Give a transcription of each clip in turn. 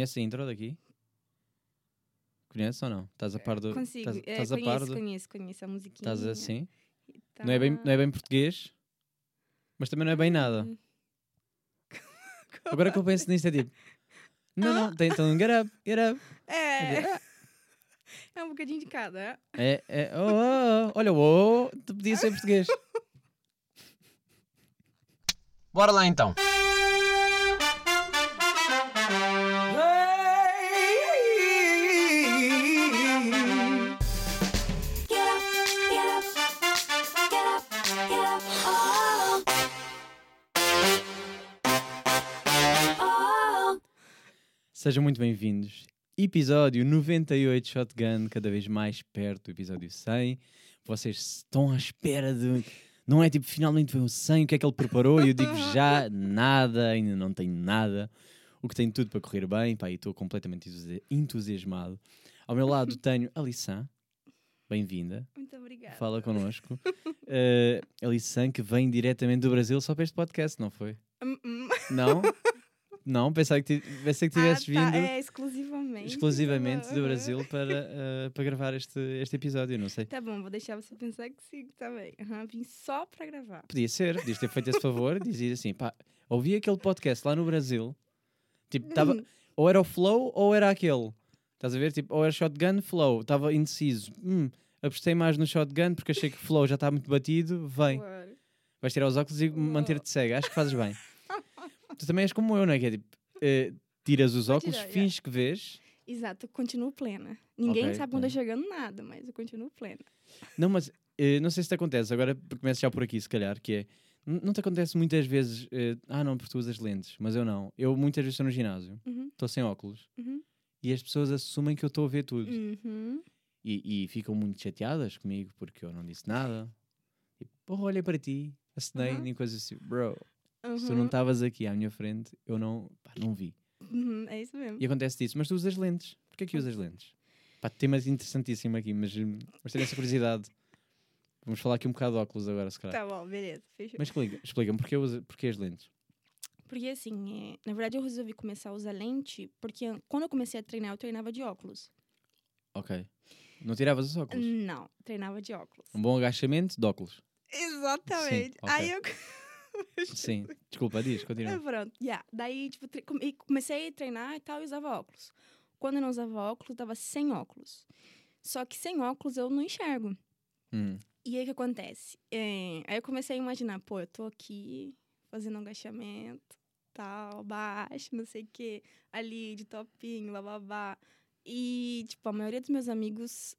Conhece a intro daqui? Conhece ou não? Estás a par do. Consigo. Estás, É, estás a conheço, par do. conheço, conheço a musiquinha. Estás assim? e Não, é bem, não é bem português, mas também não é bem nada. Hum. Agora que eu penso nisto é tipo. Não, não, tem então get up, get up. É. É um bocadinho de cada. É, é, oh, oh, oh. olha, oh, oh, tu podia ser português. Bora lá então. Sejam muito bem-vindos. Episódio 98 Shotgun, cada vez mais perto do episódio 100. Vocês estão à espera de. Não é tipo, finalmente vem o 100, o que é que ele preparou? E eu digo já, nada, ainda não tenho nada. O que tem tudo para correr bem, pá, e estou completamente entusi- entusiasmado. Ao meu lado tenho a Lissan, bem-vinda, Muito obrigada. fala connosco. Uh, a Lissan que vem diretamente do Brasil só para este podcast, não foi? Hum, hum. Não? Não, pensava que, pensei que tivesses Ah, tá, vindo É, exclusivamente. exclusivamente do. Brasil para, eh, para gravar este, este episódio, não sei. Tá bom, vou deixar você pensar que sim, tá bem. Aham, vim só pra gravar. Podia ser, podias ter feito esse favor, dizia assim, pá, ouvi aquele podcast lá no Brasil, tipo, tava, Uhum. ou era o Flow ou era aquele, estás a ver? Tipo, ou era Shotgun, Flow, estava indeciso. Hum, apostei mais no Shotgun porque achei que Flow já está muito batido, vem. Vais tirar os óculos e manter-te cega, acho que fazes bem. Tu também és como eu, não é? Que é tipo, eh, tiras os óculos, tirar, finges que vês, Exato, eu continuo plena. Ninguém Ok, sabe quando eu bem. chegando nada, mas eu continuo plena. Não, mas eh, não sei se te acontece, agora começo já por aqui, se calhar, que é. Não te acontece muitas vezes, eh, ah não, porque tu usas lentes, mas eu não. Eu muitas vezes estou no ginásio, Uhum, estou sem óculos, uhum, e as pessoas assumem que eu estou a ver tudo. uhum. E, e ficam muito chateadas comigo porque eu não disse nada. Tipo, porra, olhei para ti, acenei, Aham. nem coisas assim. Bro, se tu uhum, não estavas aqui à minha frente, eu não, pá, não vi. uhum, É isso mesmo. E acontece disso, mas tu usas lentes. Porquê que usas lentes? Pá, temas interessantíssimo aqui, mas, mas tenho essa curiosidade. Vamos falar aqui um bocado de óculos agora, se calhar. Tá bom, beleza, fechou. Mas explica- explica-me, porquê, usa- porquê as lentes? Porque assim, é, na verdade eu resolvi começar a usar lente porque an- quando eu comecei a treinar, eu treinava de óculos. Ok. Não tiravas os óculos? Não, treinava de óculos. Um bom agachamento de óculos. Exatamente. ok. Aí eu. Sim. Desculpa, diz, É, continua. pronto, yeah. Daí, tipo, comecei a treinar e tal e usava óculos. Quando eu não usava óculos, eu tava sem óculos. Só que sem óculos eu não enxergo. Hum. E aí o que acontece? É, aí eu comecei a imaginar, pô, eu tô aqui fazendo um agachamento, tal, baixo, não sei o quê, ali de topinho, bababá. E, tipo, a maioria dos meus amigos,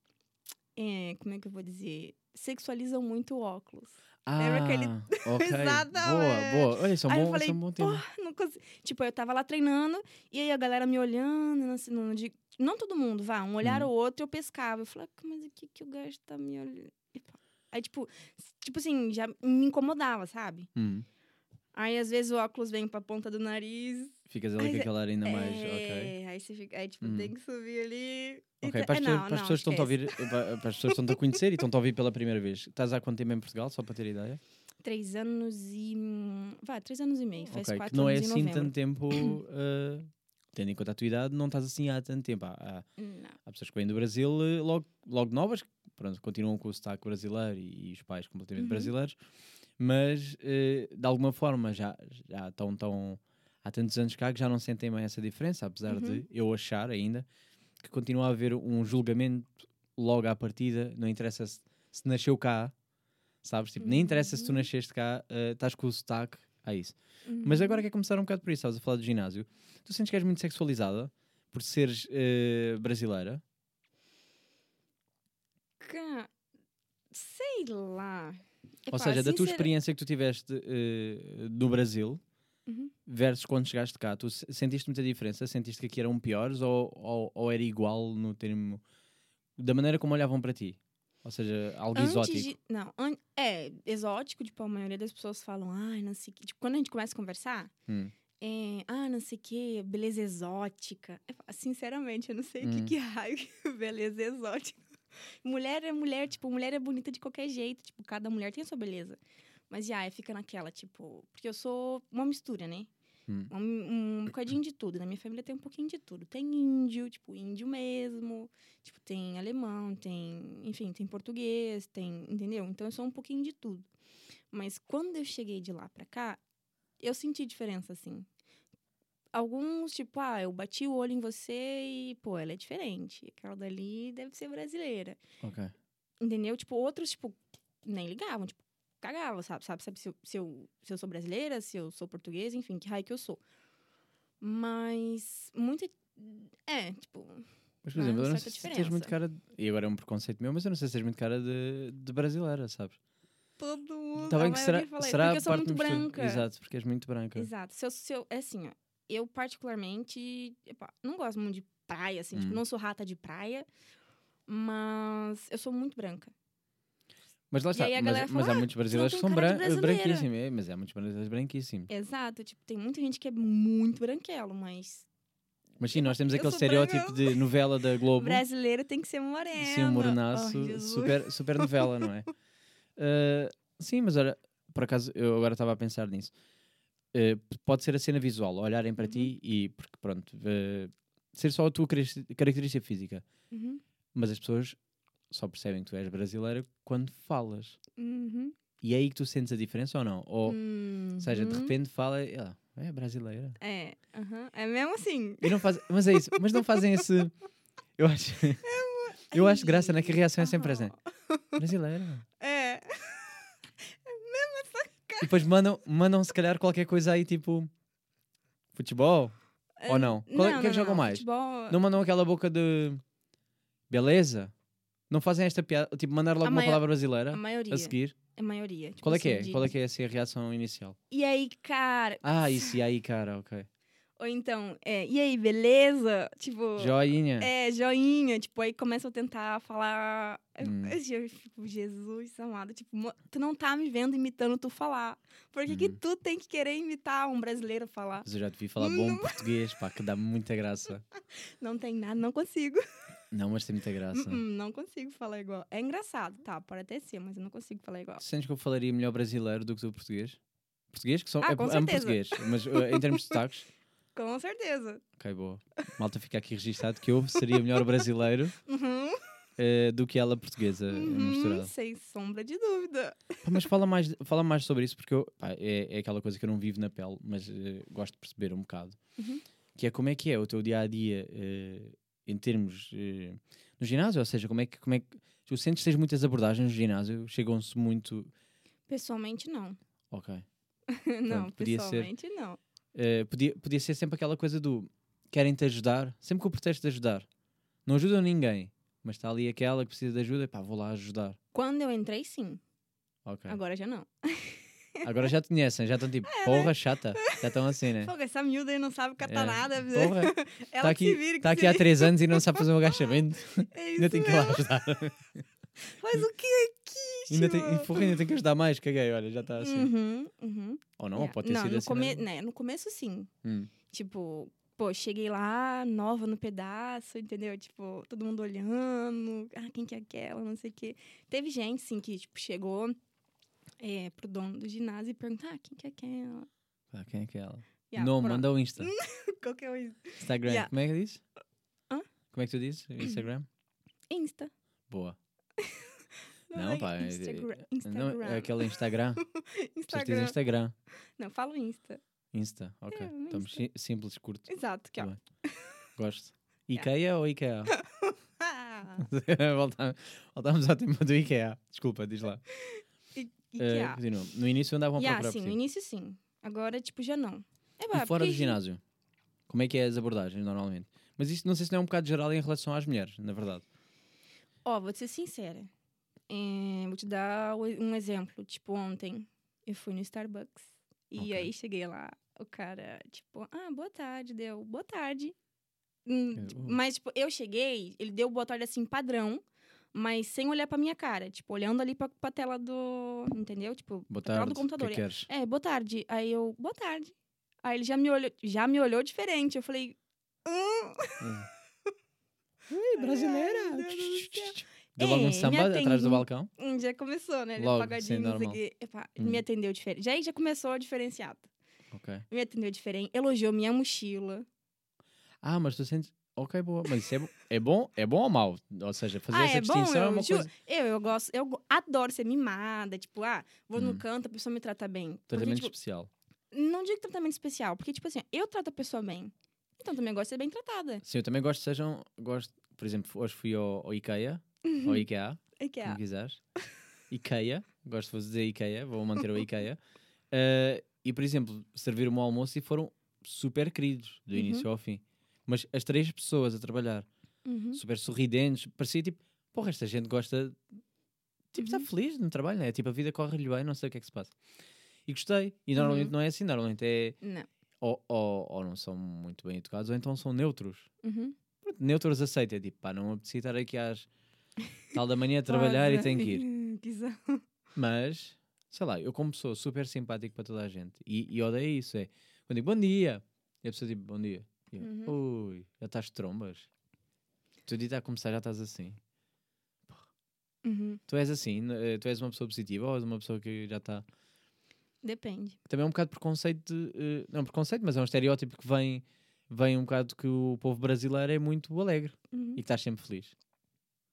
é, como é que eu vou dizer? Sexualizam muito o óculos. Ah, Lembra aquele- ok. Boa, Exatamente. boa. Olha, isso é um Aí eu bom, falei, é um bom tema. Não consigo. Tipo, eu tava lá treinando e aí a galera me olhando, não, sei, não, de- não todo mundo, vá, um olhar Uhum. ou outro eu pescava. Eu falei, "Ah, mas o que que o gajo tá me olhando? Aí, tipo, tipo assim, já me incomodava, sabe? Hum. Aí, às vezes, o óculos vem pra ponta do nariz. Ficas ali com aquela ainda mais. é, Ok. Aí você fica, aí, tipo, Hum. tem que subir ali. Ok, tá- para as é, pessoas, não, para as pessoas que estão a ouvir, para para as pessoas estão a conhecer e estão a ouvir pela primeira vez. Estás há quanto tempo em Portugal, só para ter ideia? Três anos e. hum, Vai, três anos e meio. Faz ok, quatro que não é assim tanto tempo, uh, tendo em conta a tua idade, não estás assim há tanto tempo. Há, há, há pessoas que vêm do Brasil uh, logo, logo novas, pronto, continuam com o sotaque brasileiro e, e os pais completamente Uhum. brasileiros, mas uh, de alguma forma já, já estão tão, há tantos anos cá que já não sentem bem essa diferença, apesar de Uhum. eu achar ainda que continua a haver um julgamento logo à partida, não interessa se, se nasceu cá, sabes? Tipo, nem interessa se tu Uhum. nasceste cá, uh, estás com o sotaque, é isso. Mas Uhum. agora quer começar um bocado por isso, estavas a falar do ginásio. Tu sentes que és muito sexualizada por seres eh, brasileira? Sei lá. Ou Epá, seja, da tua sincera- experiência que tu tiveste eh, no Brasil Uhum. versus quando chegaste cá, tu se- sentiste muita diferença? Sentiste que aqui eram piores ou, ou, ou era igual no termo da maneira como olhavam para ti? Ou seja, algo Antes exótico. de- não, an- é exótico, tipo, a maioria das pessoas falam, ai, não sei que. Tipo, quando a gente começa a conversar, Hum. é, ah, não sei o que, beleza exótica. Eu falo, Sinceramente, eu não sei o Hum. que, que raio que beleza exótica. Mulher é mulher, tipo, mulher é bonita de qualquer jeito, tipo, cada mulher tem a sua beleza. Mas já, fica naquela, tipo, porque eu sou uma mistura, né? Hum. Um, um bocadinho de tudo. Na minha família tem um pouquinho de tudo. Tem índio, tipo, índio mesmo. Tipo, tem alemão, tem... Enfim, tem português, tem... Entendeu? Então, eu sou um pouquinho de tudo. Mas quando eu cheguei de lá pra cá, eu senti diferença, assim. Alguns, tipo, ah, eu bati o olho em você e, pô, ela é diferente. Aquela dali deve ser brasileira. Ok. Entendeu? Tipo, outros, tipo, nem ligavam, tipo, cagavam, sabe? Sabe, sabe se, eu, se, eu, se eu sou brasileira, se eu sou portuguesa, enfim, que raio que eu sou. Mas, muito. É, tipo. Mas, por Há exemplo, eu não sei se tens muito diferença. cara. De... E agora é um preconceito meu, mas eu não sei se tens muito cara de, de brasileira, sabes? Todo mundo. A bem que será, será porque eu sou muito branca. Exato, porque és muito branca. Exato. Se eu, se eu, é assim, ó. Eu, particularmente, epá, não gosto muito de praia, assim. Tipo, Hum. não sou rata de praia. Mas eu sou muito branca. Mas lá está, mas, mas há "Ah, muitos brasileiros que são bran brasileira." branquíssimos. É, mas há muitos brasileiros branquíssimos. Exato. Tipo, tem muita gente que é muito branquelo, mas Mas sim, nós temos Eu aquele estereótipo de novela da Globo. brasileiro tem que ser moreno. Sim, um mornaço, Oh, super, super novela, não é? Uh, sim, mas olha, por acaso, eu agora estava a pensar nisso. Uh, p- pode ser a cena visual, olharem para ti Uhum. e, porque pronto, uh, ser só a tua característica física. Uhum, Mas as pessoas só percebem que tu és brasileira quando falas. uhum, E é aí que tu sentes a diferença ou não? Ou, uhum. seja, de repente fala, ela é brasileira. É, é mesmo assim. E não faz, mas é isso, mas não fazem esse. Eu acho, eu acho graça, né? Que a reação é sempre essa. Brasileira. É. E depois mandam, mandam se calhar qualquer coisa aí, tipo. Futebol? Ou não? Qual é- o que é que jogam mais? Futebol, Não mandam aquela boca de. Beleza? Não fazem esta piada? Tipo, mandar logo A uma maio- palavra brasileira a maioria. a seguir? A maioria. tipo Qual é que é? assim, de- Qual é que é assim, a reação inicial? E aí, cara? Ah, isso, e aí, cara, ok. Ou então, é, e aí, beleza? Tipo. Joinha. É, joinha. Tipo, aí começam a tentar falar. Hum. Eu fico, Jesus amado. Tipo, tu não tá me vendo imitando tu falar. Por que, que Uhum. tu tem que querer imitar um brasileiro falar? Mas eu já te vi falar bom português, pá, que dá muita graça. Não tem nada, não consigo. Não, mas tem muita graça. Uh-uh, não consigo falar igual. É engraçado, tá? Pode até ser, mas eu não consigo falar igual. Sentes que eu falaria melhor brasileiro do que tu português? Português? Que são, Ah, é, amo português, mas uh, em termos de sotaques, Com certeza. ok, boa. Malta fica aqui registado que eu seria melhor brasileiro Uhum, uh, do que ela portuguesa uh, uhum, misturada. sem sombra de dúvida. Pá, mas fala mais, fala mais sobre isso, porque eu, pá, é, é aquela coisa que eu não vivo na pele, mas eh, gosto de perceber um bocado. Uhum. Que é como é que é o teu dia a dia em termos eh, no ginásio, ou seja, como é que, como é que tu sentes que tens muitas abordagens no ginásio, chegam-se muito. Pessoalmente, não. Ok. não, Pronto, podia ser. pessoalmente, não. Eh, podia, podia ser sempre aquela coisa do querem-te ajudar, sempre com o pretexto de ajudar. Não ajudam ninguém, mas está ali aquela que precisa de ajuda, pá, vou lá ajudar. Quando eu entrei, sim. Ok. Agora já não. Agora já te conhecem, já estão tipo, porra chata. Já estão assim, né? Essa miúda aí não sabe catar É. nada. Porra, Ela está que aqui, vira, tá aqui há três anos e não sabe fazer um agachamento. É isso ainda tem que ir lá ajudar. Faz o que aqui, ainda, tem, porra, ainda tem que ajudar mais, caguei, olha, já está assim. Uhum, uhum. Ou não, Yeah. pode ter não, sido no assim. come- né? No começo, sim. Hum. Tipo, pô, cheguei lá, nova no pedaço, entendeu? Tipo, todo mundo olhando. Ah, quem que é aquela? Não sei o quê. Teve gente, sim, que, tipo, chegou é, pro dono do ginásio e perguntou, ah, quem que é aquela? Ah, quem é que é ela? Yeah, não, pronto. manda o Insta. Qual que é o Insta? Instagram. Yeah. Como é que diz? Hã? Como é que tu dizes? Instagram? Insta. Boa. Não, Não, é pá. é- Instagram. Não, Instagram. é aquele Instagram. Instagram. Instagram. Não, falo Insta. Insta, ok. É, Estamos Insta. si- simples, curto. Exato, que ó. Bem. Gosto. Ikea ou Ikea? Voltamos, voltamos ao tema do Ikea. Desculpa, diz lá. e, e Eh, há? continua. No início andavam a Yeah, procurar sim, no início sim. Agora, tipo, já não. É, E pá, fora do ginásio? Como é que é as abordagens normalmente? Mas isso não sei se não é um bocado geral em relação às mulheres, na verdade. Ó, vou te ser sincera. É, vou te dar um exemplo. Tipo, ontem eu fui no Starbucks. E Ok. aí cheguei lá, o cara, tipo, ah, boa tarde, deu boa tarde. Hum, Eu- tipo, Mas, tipo, eu cheguei, ele deu boa tarde assim, padrão, mas sem olhar pra minha cara. Tipo, olhando ali pra, pra tela do. Entendeu? Tipo, Boa pra tela tarde. do computador. Que é queres? É, boa tarde. Aí eu, boa tarde. Aí ele já me olhou, já me olhou diferente. Eu falei, hum, Ui, brasileira. Ai, Deu logo É, um me samba atrás do balcão? Hum, já começou, né? Logo, apagadinho, sim, não sei quê. Epá, Hum. Me atendeu diferente. Já já começou diferenciado. Ok. Me atendeu diferente. Elogiou minha mochila. Ah, mas tu sentes. Ok, boa. Mas isso é, é bom? É bom ou mau? Ou seja, fazer ah, essa é bom? distinção é Eu, uma ju- coisa. eu, eu gosto, eu adoro ser mimada. Tipo, ah, vou Hum. no canto, a pessoa me trata bem. Porque, Tratamento tipo, especial. não digo tratamento especial, porque, tipo assim, eu trato a pessoa bem. Então também gosto de ser bem tratada. Sim, eu também gosto que sejam. Gosto, por exemplo, hoje fui ao, ao IKEA, ao IKEA, É que é. como quiseres. IKEA, gosto de dizer IKEA, vou manter o IKEA. Eh, e, por exemplo, serviram-me o almoço e foram super queridos, do Uhum. início ao fim. Mas as três pessoas a trabalhar, Uhum. super sorridentes, parecia tipo, porra, esta gente gosta. Tipo, está Uhum. feliz no trabalho, né? Tipo, a vida corre-lhe bem, não sei o que é que se passa. E gostei. E normalmente Uhum. não é assim, normalmente é. Não. Ou, ou, ou não são muito bem educados, ou então são neutros. Uhum. Neutros aceita, é tipo, pá, não me estar aqui às tal da manhã a trabalhar e tenho que ir. Mas, sei lá, eu como sou super simpático para toda a gente e, e odeio isso, é quando digo bom dia, e a pessoa tipo bom dia. E eu, Uhum. Ui, já estás trombas. Tu dia está a começar, já estás assim. Uhum. Tu és assim, eh, tu és uma pessoa positiva ou és uma pessoa que já está. Depende. Também é um bocado preconceito, de, eh, não preconceito, mas é um estereótipo que vem, vem um bocado que o povo brasileiro é muito alegre Uhum. e que estás sempre feliz.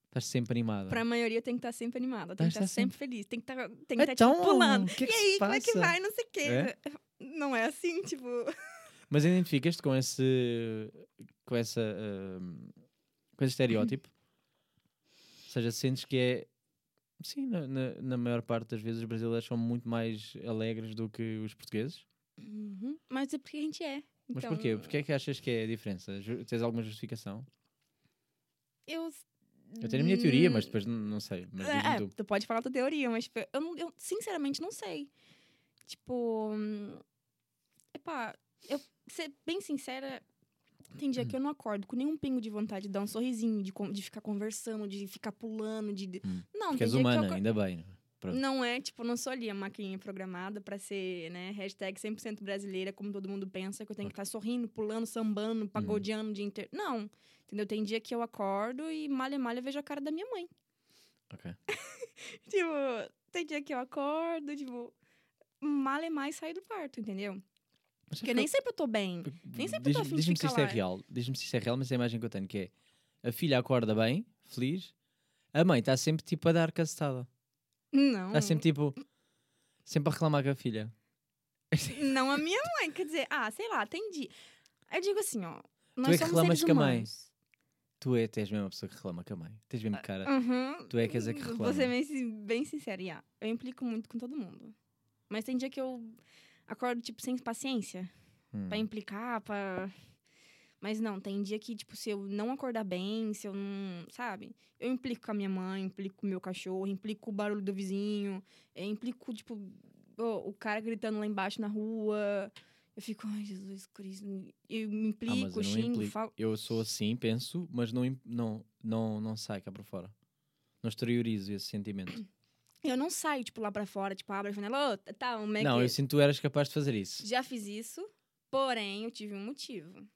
Estás sempre animada. Pra maioria tem que estar sempre animada, tem Mas que estar tá sempre feliz, tem que estar tem que tá, Então, tipo, pulando. que é que e aí, como é que vai? Não sei o quê. É? Não é assim, tipo. Mas identificas-te com esse com essa ahm, com esse estereótipo? Ou seja, sentes que é sim, na, na, na maior parte das vezes os brasileiros são muito mais alegres do que os portugueses. Uhum. Mas é porque a gente é. Mas Então, porquê? Porquê é que achas que é a diferença? Tens alguma justificação? Eu. Eu tenho a minha teoria, Hum, mas depois não, não sei. Mas É, tu. tu pode falar a tua teoria, mas tipo, eu, não- eu sinceramente não sei. Tipo. hum, Epá, eu ser bem sincera, tem Hum. dia que eu não acordo com nenhum pingo de vontade de dar um sorrisinho, de, de ficar conversando, de ficar pulando, de. Hum. Não, Porque tem dia que eu humana, ainda bem. não é? Pronto. Não é, tipo, não sou ali a maquininha programada pra ser, né, hashtag 100% brasileira, como todo mundo pensa, que eu tenho que estar sorrindo, pulando, sambando, Uhum. pagodeando o dia inteiro. Não, entendeu? Tem dia que eu acordo e malha malha vejo a cara da minha mãe. Ok. Tipo, tem dia que eu acordo, tipo, malha mais sair do quarto, entendeu? Mas Porque é nem que- sempre eu tô bem. Nem sempre eu tô Diz-me a fim de diz-me se ficar isto é real. Diz-me se isto é real, mas é a imagem que eu tenho que é a filha acorda bem, feliz, a mãe está sempre tipo a dar cacetada. Não, Está sempre tipo sempre a reclamar com a filha. não a minha mãe. Quer dizer, ah, sei lá, tem dia. Eu digo assim, ó, nós é que somos reclamas com a mãe. Tu é, tens mesmo a pessoa que reclama com a mãe. Tens mesmo cara. Uhum. Tu é que és a que reclama. Vou ser bem, bem sincera, yeah. eu implico muito com todo mundo. Mas tem dia que eu acordo, tipo, sem paciência Hum. pra implicar, pra... Mas não, tem dia que, tipo, se eu não acordar bem, se eu não... Sabe? Eu implico com a minha mãe, implico com o meu cachorro, implico com o barulho do vizinho, implico, tipo, o, o cara gritando lá embaixo na rua. Eu fico, ai, Jesus Cristo. Eu me Ah, implico, não xingo, implico. falo... Eu sou assim, penso, mas não, não, não, não sai cá para fora. Não exteriorizo esse sentimento. Eu não saio, tipo, lá pra fora, tipo, abro a janela, ô, tá, como é não, que... eu sinto que tu eras capaz de fazer isso. Já fiz isso, porém eu tive um motivo. Hum.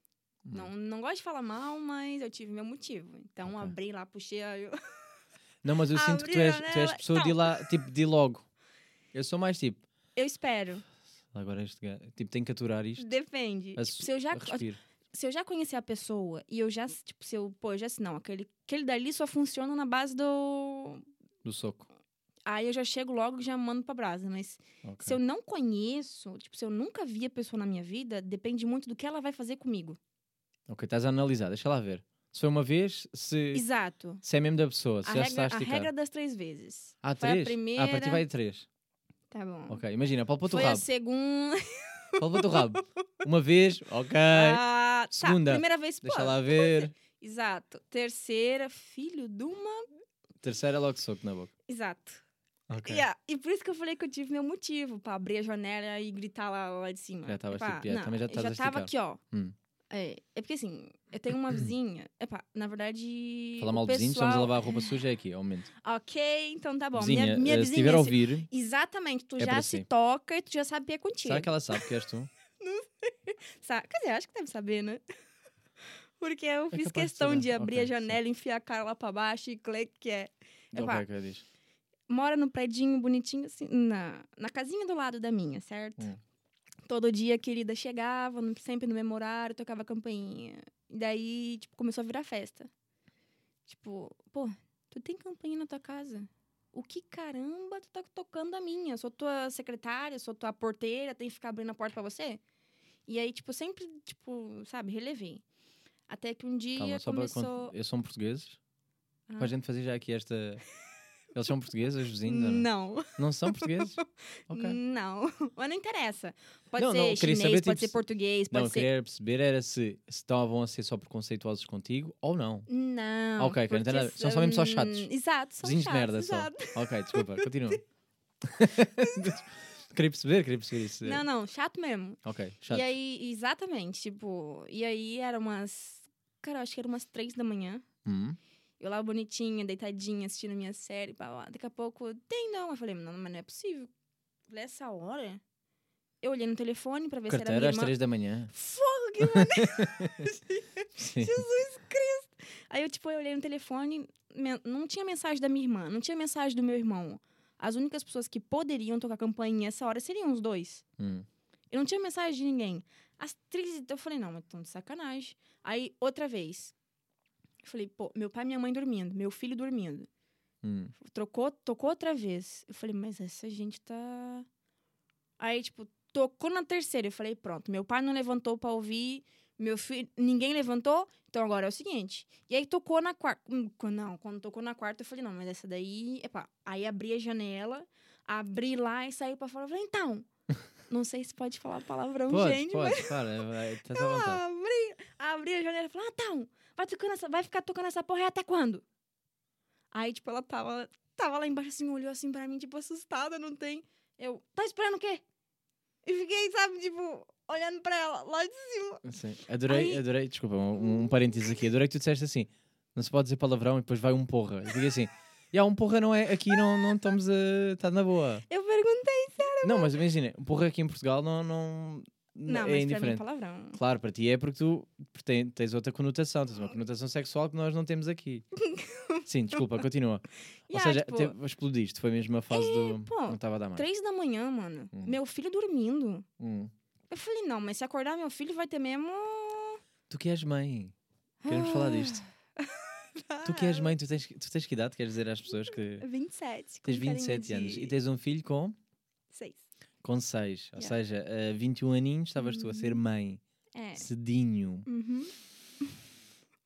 Não, não gosto de falar mal, mas eu tive meu motivo. Então Ok. abri lá, puxei a. Eu... Não, mas eu sinto que tu és, tu és pessoa de ir não. lá, tipo, de ir logo. Eu sou mais tipo, eu espero. Agora este gajo, tipo, tenho que aturar isto. Depende. A, Tipo, se eu já a se eu já conhecer a pessoa e eu já, tipo, se eu, pô, eu já sei, não, aquele, aquele dali só funciona na base do. Do soco. Aí eu já chego logo e já mando pra brasa. Mas Ok. se eu não conheço, tipo, se eu nunca vi a pessoa na minha vida, depende muito do que ela vai fazer comigo. Ok, estás a analisar, deixa lá ver. Se foi uma vez, se, Exato. se é mesmo da pessoa, se A já está regra, a a regra das três vezes. Ah, Foi a três? primeira. Ah, para ti vai de três. Tá bom. Ok, imagina, palpa-te o Foi a rabo. segunda. Palpa-te o rabo. Uma vez, ok. Ah, tá. Segunda. Primeira vez, pô. Deixa lá ver. Exato. Terceira, filho de uma. Terceira, logo soco na boca. Exato. Ok. Yeah, E por isso que eu falei que eu tive meu motivo pra abrir a janela e gritar lá, lá de cima. Já tava Epá, também já eu estás a já tava esticar. aqui, ó. Hum. É, é porque assim, eu tenho uma vizinha. Epá, na verdade. Falar mal de vizinhos, estamos a pessoal- lavar a roupa suja é aqui, ao momento. Ok, então tá bom. Vizinha, minha, minha eh, se vizinha. estiver a se- ouvir, Exatamente, tu É já se si. toca e tu já sabe que é contigo. será que ela sabe que és tu? Sa- Quer dizer, acho que deve saber, né? Porque eu É fiz de questão de abrir Ok, a janela, enfiar a cara lá pra baixo e clique que é. Epá, ok, ok, diz. Mora no predinho bonitinho, assim, na, na casinha do lado da minha, certo? Hum. Todo dia a querida chegava, sempre no mesmo horário, tocava campainha. E daí, tipo, começou a virar festa. Tipo, pô, tu tem campainha na tua casa? O que caramba tu tá tocando a minha? Sou tua secretária, sou tua porteira, tem que ficar abrindo a porta pra você? E aí, tipo, sempre, tipo, sabe, relevei. Até que um dia Calma, para começou... quando- Eles são portugueses? Ah. Para a gente fazer já aqui esta. Eles são portugueses, os vizinhos? Não. Não, não são portugueses? Ok. não. Mas não interessa. Pode Não, ser não, chinês, saber, pode tipo, ser se- português, Não, pode eu ser... queria perceber era se, se estavam a ser só preconceituosos contigo ou não. Não. Ok, não porque nada- são só mesmo só chatos. Exato, são Vizinhos de chatos, merda exato. só. Ok, desculpa, continua. queria perceber, queria perceber isso. Não, não, chato mesmo. Ok, chato. E aí, exatamente, tipo... E aí, era umas... Cara, acho que era umas três da manhã. Hum, Eu lá bonitinha, deitadinha, assistindo minha série. Pá, pá. Daqui a pouco, tem não. Eu falei, não, mas não é possível. Falei, essa hora? Eu olhei no telefone pra ver se era carteira minha às irmã. três da manhã. Fogo, que maneiro. Jesus Cristo. Aí eu, tipo, eu olhei no telefone, não tinha mensagem da minha irmã, não tinha mensagem do meu irmão. As únicas pessoas que poderiam tocar campainha nessa hora seriam os dois. Hum. Eu não tinha mensagem de ninguém. As três, eu falei, não, mas tão de sacanagem. Aí, outra vez. Eu falei, pô, meu pai e minha mãe dormindo, meu filho dormindo. Hum. Trocou, tocou outra vez. Eu falei, mas essa gente tá. Aí, tipo, tocou na terceira. Eu falei, pronto, meu pai não levantou pra ouvir, meu filho. Ninguém levantou, então agora é o seguinte. E aí tocou na quarta. Hum, Não, quando tocou na quarta, eu falei, não, mas essa daí. Epá. Aí abri a janela, abri lá e saí pra fora. Eu falei, então. Não sei se pode falar palavrão, Pode, gente, pode, para, vai, estás à vontade. Abri, abri a janela e falei, ah, então, vai, tocando essa, vai ficar tocando essa porra até quando? Aí, tipo, ela tava, tava lá embaixo, assim, olhou assim pra mim, tipo, assustada, não tem. Eu, tá esperando o quê? E fiquei, sabe, tipo, olhando pra ela, lá de cima. Sim. Adorei, Aí- adorei, desculpa, um, um parênteses aqui. Adorei que tu disseste assim: não se pode dizer palavrão e depois vai um porra. Eu digo assim: já, um porra não é, aqui não, não estamos a. está na boa. Eu perguntei, Não, mas imagina, um porra aqui em Portugal não, não, não, é mas pra mim é indiferente. palavrão. Claro, para ti é porque tu tens outra conotação, tens uma conotação sexual que nós não temos aqui. Sim, desculpa, continua. Ou Yeah, seja, tipo, teve- explodiste, foi mesmo a fase do. pô, não estava a dar mais. Três da manhã, mano, Hum. meu filho dormindo. Hum. Eu falei, não, mas se acordar meu filho vai ter mesmo... Tu que és mãe, queremos falar disto. Tu que és mãe, tu tens, tu tens que idade? Queres dizer às pessoas que 27. com tens carinha 27 anos e tens um filho com, Seis. Com 6. Ou Yeah. seja, a 21 aninhos estavas tu a ser mãe, É. cedinho. Uhum.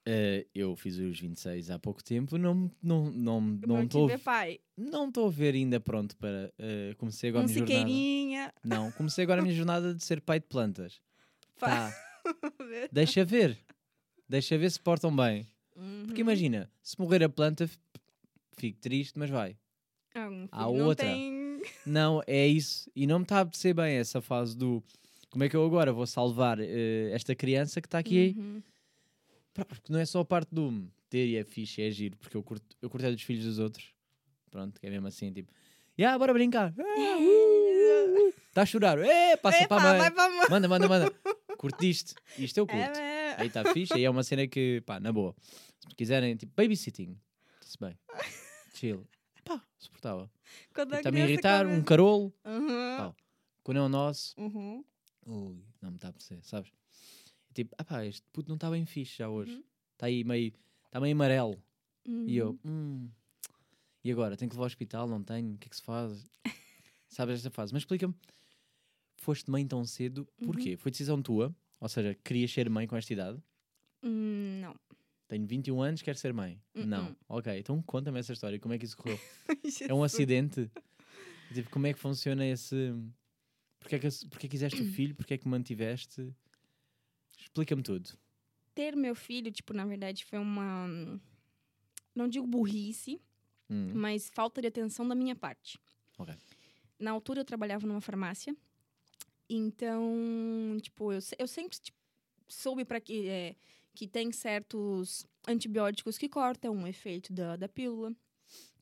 Uh, eu fiz os 26 há pouco tempo, não não não não estou não estou a ver ainda pronto para uh, comecei agora Um a minha jornada. Não, comecei agora a minha jornada de ser pai de plantas. Pá. Tá, deixa ver. Deixa ver se portam bem. Porque Uhum. imagina, se morrer a planta, fico triste, mas vai. Ah, um há outra. tem- Não, é isso. E não me está a apetecer bem essa fase do como é que eu agora vou salvar eh, esta criança que está aqui. Uhum. Porque não é só a parte do ter e é fixe, é giro, porque eu curto, eu curto é dos filhos dos outros. Pronto, que é mesmo assim, tipo, yeah, bora brincar. Está a chorar. É, passa Epa, para a mãe. pra mãe. Manda, manda, manda. Curto isto. Isto eu curto. É, é. Aí está fixe, aí é uma cena que, pá, na boa. Se quiserem, tipo, babysitting, está-se bem. Chill. Pá, suportável. Quando a Está-me a irritar, um carolo. Uhum. Quando é o nosso, Uhum. ui, não me está a apetecer, sabes? Tipo, ah pá, este puto não está bem fixe já hoje. Uhum. Está aí meio, está meio amarelo. E eu, Uhum. hum, e agora? Tenho que levar ao hospital? Não tenho? O que é que se faz? Sabes esta fase? Mas explica-me, foste mãe tão cedo, Uhum. porquê? Foi decisão tua? Ou seja, querias ser mãe com esta idade? Hum, não. Tenho 21 anos, quero ser mãe. Não. Uh-uh. Ok, então conta-me essa história. Como é que isso correu? é um acidente? tipo, como é que funciona esse. Porquê é que, porquê quiseste o filho? Porquê é que mantiveste? Explica-me tudo. Ter meu filho, tipo, na verdade, foi uma. Não digo burrice, Hum, mas falta de atenção da minha parte. Ok. Na altura eu trabalhava numa farmácia. Então, tipo, eu, eu sempre tipo, soube para que é, que tem certos antibióticos que cortam o efeito da, da pílula.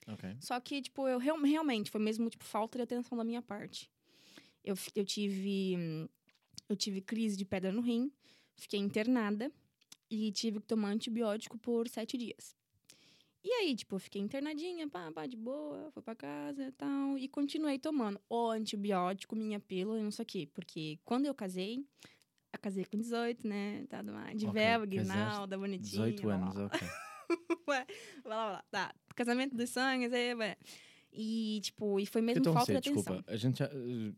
Ok. Só que, tipo, eu real- realmente foi mesmo, tipo, falta de atenção da minha parte. Eu, eu tive. Eu tive crise de pedra no rim, fiquei internada e tive que tomar antibiótico por sete dias. E aí, tipo, eu fiquei internadinha, pá, pá, de boa, fui pra casa e tal. E continuei tomando o antibiótico, minha pílula e não sei o quê. Porque quando eu casei, eu casei com 18, né? Tá lá, de Ok, véu, guinalda, bonitinha. 18 blá, blá, anos, blá. ok. Ué, vai lá, vai lá. Tá, casamento dos sonhos, aí, ué. E, tipo, e foi mesmo Então, falta sei, de atenção. desculpa, a gente já. eh,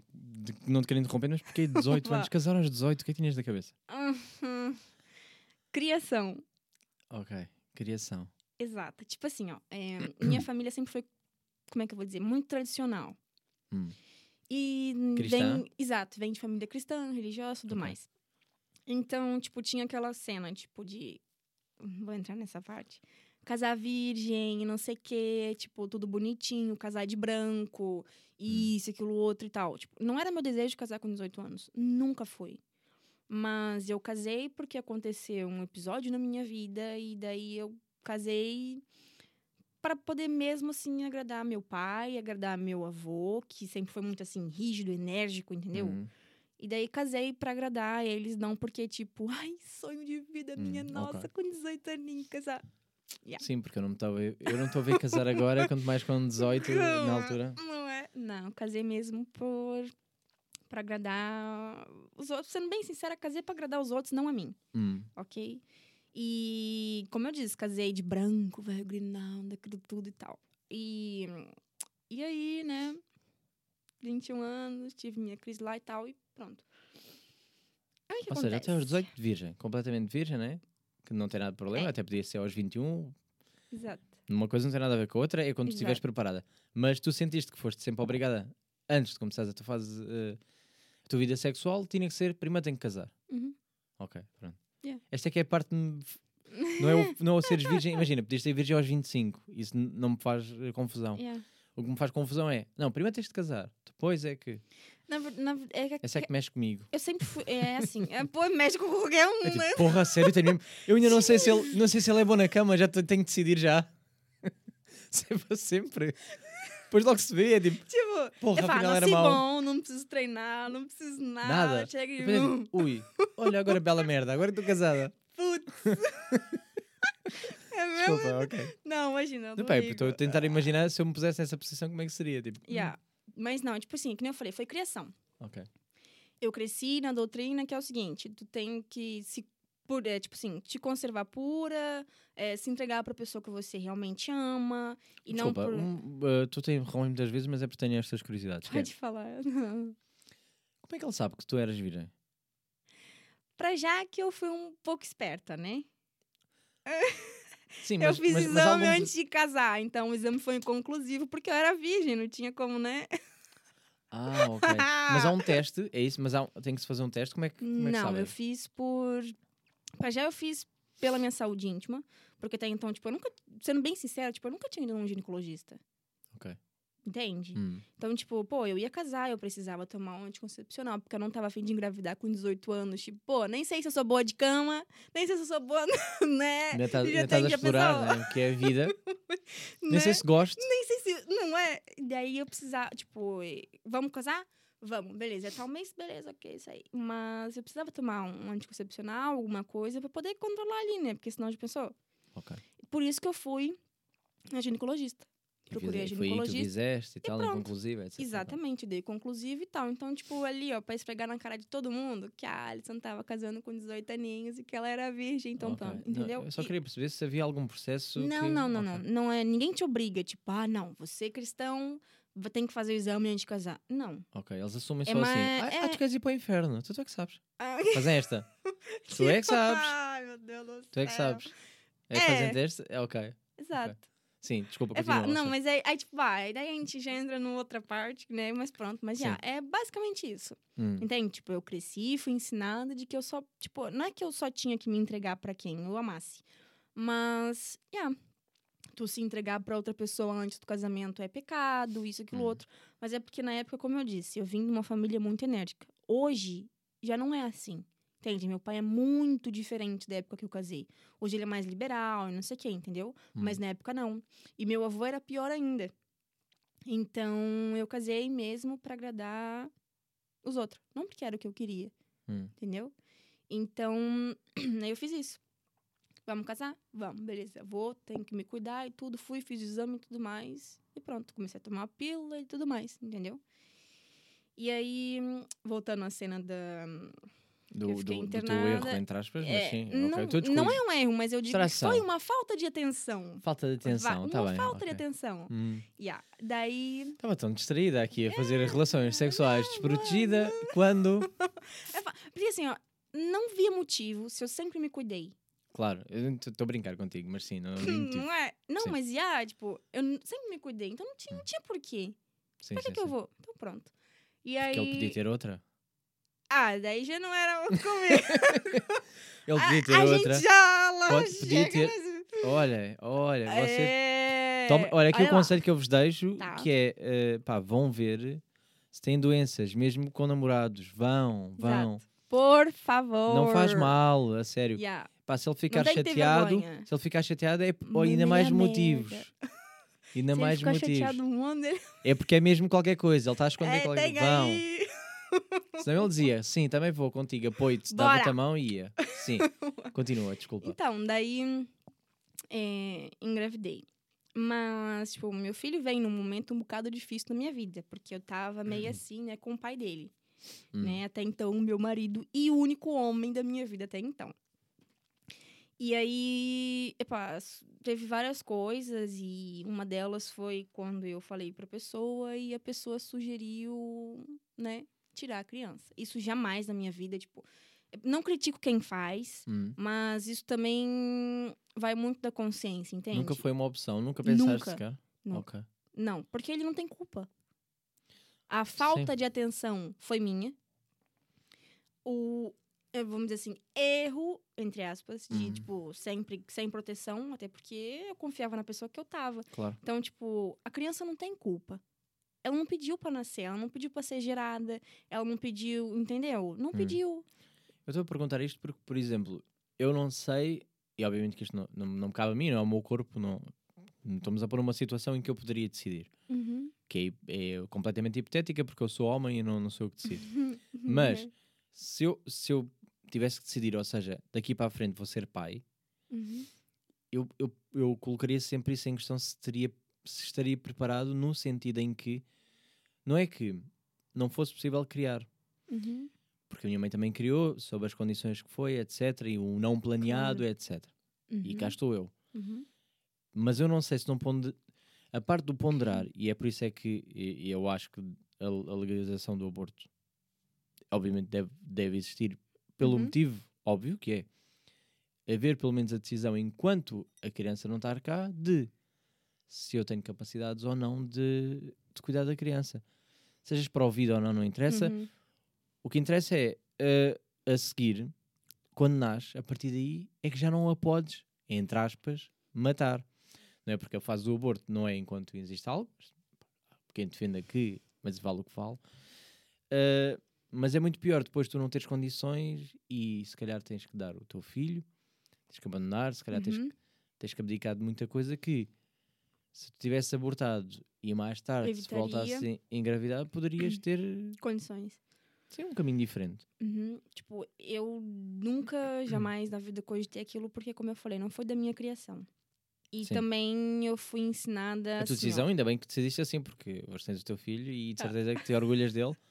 não te quero interromper, mas porque 18 Vá. anos, casaram aos 18, o que é que tinhas na cabeça? Uhum. Criação. Ok, criação. Exata. Tipo assim, ó. é, minha família sempre foi, como é que eu vou dizer? Muito tradicional. Hum. E Cristã? vem. Exato, vem de família cristã, religiosa e tudo Ok. mais. Então, tipo, tinha aquela cena, tipo, de. Vou entrar nessa parte. Casar virgem, não sei o quê, tipo, tudo bonitinho, casar de branco, isso, aquilo, outro e tal. Tipo, não era meu desejo casar com 18 anos. Nunca foi. Mas eu casei porque aconteceu um episódio na minha vida e daí eu casei para poder mesmo assim agradar meu pai, agradar meu avô, que sempre foi muito assim rígido, enérgico, entendeu? Hum. E daí casei pra agradar eles, não porque tipo, ai, sonho de vida minha, Hum, nossa, ok. com 18 aninhos casar. Sim, porque eu não estava. Eu não estou a ver casar agora, quanto mais com 18 na altura. Não é? Não, casei mesmo por para agradar os outros. Sendo bem sincera, casei pra agradar os outros, não a mim. Hum. ok? E, como eu disse, casei de branco, velho, grinalda, aquilo tudo e tal. E, e aí, né, 21 anos, tive minha crise lá e tal, e pronto. Aí, Ou seja, até acontece? aos 18, virgem, completamente virgem, né? Que não tem nada de problema, É. até podia ser aos 21. Exato. Uma coisa não tem nada a ver com a outra, é quando tu estiveres Exato. preparada. Mas tu sentiste que foste sempre obrigada, antes de começares a tua fase, eh, a tua vida sexual, tinha que ser, primeiro tem que casar. Uhum. Ok, pronto. Yeah. Esta é que é a parte. Não é o, não é o seres virgem. Imagina, podias ser virgem aos 25. Isso não me faz eh, confusão. Yeah. O que me faz confusão é, não, primeiro tens de casar. Depois é que. Na, na, é que Essa é que mexe comigo. eu sempre fui. É assim. É, pô, médico com qualquer um, É tipo, né? porra, sério, tenho mesmo- Eu ainda não sei se ele, não sei se ele é bom na cama, já te- tenho que decidir já. sempre, sempre. Depois logo se vê, é tipo, Tipo, porra, falo, afinal era mau. bom, não preciso treinar, não preciso nada. Nada. Chega e. Depois é ui, olha agora bela merda, agora estou casada. Putz. é mesmo? Desculpa, ok. Não, imagina. Não, pá, estou a tentar imaginar se eu me pusesse nessa posição, como é que seria? Tipo, Yeah. Mas não, tipo assim, que nem eu falei, foi criação. ok. Eu cresci na doutrina que é o seguinte: tu tem que se. Por, é, tipo assim, te conservar pura, é, se entregar pra pessoa que você realmente ama. E Desculpa, não por. um, uh, tu te interrompes muitas vezes, mas é porque tenho estas curiosidades. que é, Pode falar. como é que ele sabe que tu eras virgem? pra já que eu fui um pouco esperta, né? Sim, eu mas, fiz mas, exame mas algum- antes de casar, então o exame foi inconclusivo porque eu era virgem, não tinha como, né? Ah, ok. mas há um teste, é isso? Mas há, tem que se fazer um teste? Como é que, como é que Não, sabe? eu fiz por. Pra já eu fiz pela minha saúde íntima. Porque até então, tipo, eu nunca. Sendo bem sincera, tipo, eu nunca tinha ido num ginecologista. Ok. Entende? Hum. Então, tipo, pô, eu ia casar, eu precisava tomar um anticoncepcional, porque eu não tava afim de engravidar com 18 anos. Tipo, pô, nem sei se eu sou boa de cama, nem sei se eu sou boa, né? Ainda estás Já a já explorar, né? que é vida. Nem Né? sei se gosto. Nem sei se. Não é? Daí eu precisava, tipo, vamos casar? Vamos, beleza. É tal mês, beleza, ok, isso aí. Mas eu precisava tomar um anticoncepcional, alguma coisa, pra poder controlar ali, né? Porque senão já pensou. Por isso que eu fui na ginecologista. E Procurei a fiz- Foi tu ginecologista. fizeste e tal, pronto. inconclusiva, etc. Exatamente, dei conclusivo e tal. Então, tipo, ali, ó, pra esfregar na cara de todo mundo que a Alison tava casando com 18 aninhos e que ela era virgem, então, Ok. pronto, Não, entendeu? eu só E- queria perceber se havia algum processo. Não, que... não, não, Ok. não. Não é, ninguém te obriga, tipo, ah, não, você é cristão, tem que fazer o exame antes de casar. Não. Ok, eles assumem É só assim. mais- Ah, é- ah, tu queres ir para o inferno. Tu, tu é que sabes. Ah, Fazem esta. Tu é que sabes. Ai, meu Deus do Tu é que céu. sabes. É, É. fazem teste? É ok. Exato. Sim, desculpa, É, continua. não, mas aí, aí, tipo, vai, daí a gente já entra numa outra parte, né? Mas pronto, mas já, é basicamente isso. Hum, Entende? Tipo, eu cresci, fui ensinada de que eu só, tipo, não é que eu só tinha que me entregar pra quem eu amasse, mas, yeah, tu se entregar pra outra pessoa antes do casamento é pecado, isso, aquilo, Uhum. outro. Mas é porque na época, como eu disse, eu vim de uma família muito enérgica. Hoje, já não é assim. Entende? Meu pai é muito diferente da época que eu casei. Hoje ele é mais liberal e não sei o quê, entendeu? hum. Mas na época não. E meu avô era pior ainda. Então eu casei mesmo pra agradar os outros. Não porque era o que eu queria, Hum. entendeu? Então, aí eu fiz isso. Vamos casar? Vamos, beleza. Vou, tenho que me cuidar e tudo. Fui, fiz o exame e tudo mais. E pronto, comecei a tomar a pílula e tudo mais, entendeu? E aí, voltando à cena da. Do, Eu fiquei do, do teu internada. erro, entre aspas, mas É, sim. não, ok, estou a não é um erro, mas eu digo que foi uma falta de atenção. Falta de atenção, Va- está uma bem. falta de ok. atenção. Hum. Yeah. Daí. Estava tão distraída aqui a fazer relações sexuais não, desprotegida quando. é Porque assim, ó, não via motivo se eu sempre me cuidei. Claro, eu estou a brincar contigo, mas sim, não motivo. Não é? Não, Sim. mas yeah, tipo, eu sempre me cuidei, então não tinha, não tinha porquê. Sim, Pra que, sim, que eu vou? Então pronto. E Porque aí. ele podia ter outra. Ah, daí já não era comigo. Ele a, podia ter a outra. gente já lá Pode- podia ter- Olha, olha, você. É... Toma- olha, aqui o lá. conselho que eu vos deixo Tá. que é eh, pá, vão ver se têm doenças, mesmo com namorados. Vão, vão. Exato. Por favor. Não faz mal, a sério. Yeah. Pá, se ele ficar chateado, se ele ficar chateado é Uma ainda mais merda. motivos. Ainda Se mais motivos. um. É porque é mesmo qualquer coisa, ele está a esconder é, qualquer coisa. Vão. aí. Senão ele dizia, sim, também vou contigo, apoio-te, dava-te a mão e ia. Sim, continua, desculpa. Então, daí é, engravidei. Mas, tipo, meu filho veio num momento um bocado difícil na minha vida, porque eu tava meio assim, né, com o pai dele. Hum. Né? Até então, meu marido e o único homem da minha vida até então. E aí, epá, s- teve várias coisas e uma delas foi quando eu falei pra pessoa e a pessoa sugeriu, né, tirar a criança. Isso jamais na minha vida, tipo, não critico quem faz, Hum. mas isso também vai muito da consciência, entende? Nunca foi uma opção, nunca pensaste Nunca. sequer? Não. Ok. Não, porque ele não tem culpa. A falta de atenção foi minha. O, eh, vamos dizer assim, erro, entre aspas, de, Uhum. tipo, sempre sem proteção, até porque eu confiava na pessoa que eu tava. Claro. Então, tipo, a criança não tem culpa. Ela não pediu pra nascer, ela não pediu pra ser gerada, ela não pediu, entendeu? Não pediu. Eu estou a perguntar isto porque, por exemplo, eu não sei, e obviamente que isto não, não, não me cabe a mim, não é o meu corpo, não, não estamos a pôr uma situação em que eu poderia decidir. Uhum. Que é, é completamente hipotética porque eu sou homem e não, não sou eu que decido. Mas se eu, se eu tivesse que decidir, ou seja, daqui para a frente vou ser pai, Uhum. eu, eu, eu colocaria sempre isso em questão se, teria, se estaria preparado no sentido em que não é que não fosse possível criar, Uhum. porque a minha mãe também criou, sob as condições que foi, etc. E o não planeado, Claro. etc. E Uhum. cá estou eu. Uhum. Mas eu não sei se não ponde... A parte do ponderar, e é por isso é que e- e eu acho que a, legalização do aborto obviamente deve, deve existir pelo Uhum. motivo óbvio que é haver pelo menos a decisão enquanto a criança não estar cá de se eu tenho capacidades ou não de, de cuidar da criança. Sejas para o vida ou não, não interessa. Uhum. O que interessa é eh, a seguir, quando nasce, a partir daí é que já não a podes, entre aspas, matar. Não é porque a fase do aborto não é enquanto existe algo, quem defenda que, mas vale o que vale. Eh, mas é muito pior depois tu não teres condições e se calhar tens que dar o teu filho, tens que abandonar, se calhar tens, Uhum. tens que abdicar de muita coisa que se tu tivesse abortado e mais tarde se Evitaria. voltasse a engravidar, poderias ter Condições. sim, um caminho diferente. Uhum. Tipo, eu nunca, jamais na vida cogitei aquilo, porque, como eu falei, não foi da minha criação. E Sim. também eu fui ensinada. A tua assim, decisão, ainda bem que decidiste assim, porque hoje tens o teu filho e de Ah. certeza que te orgulhas dele.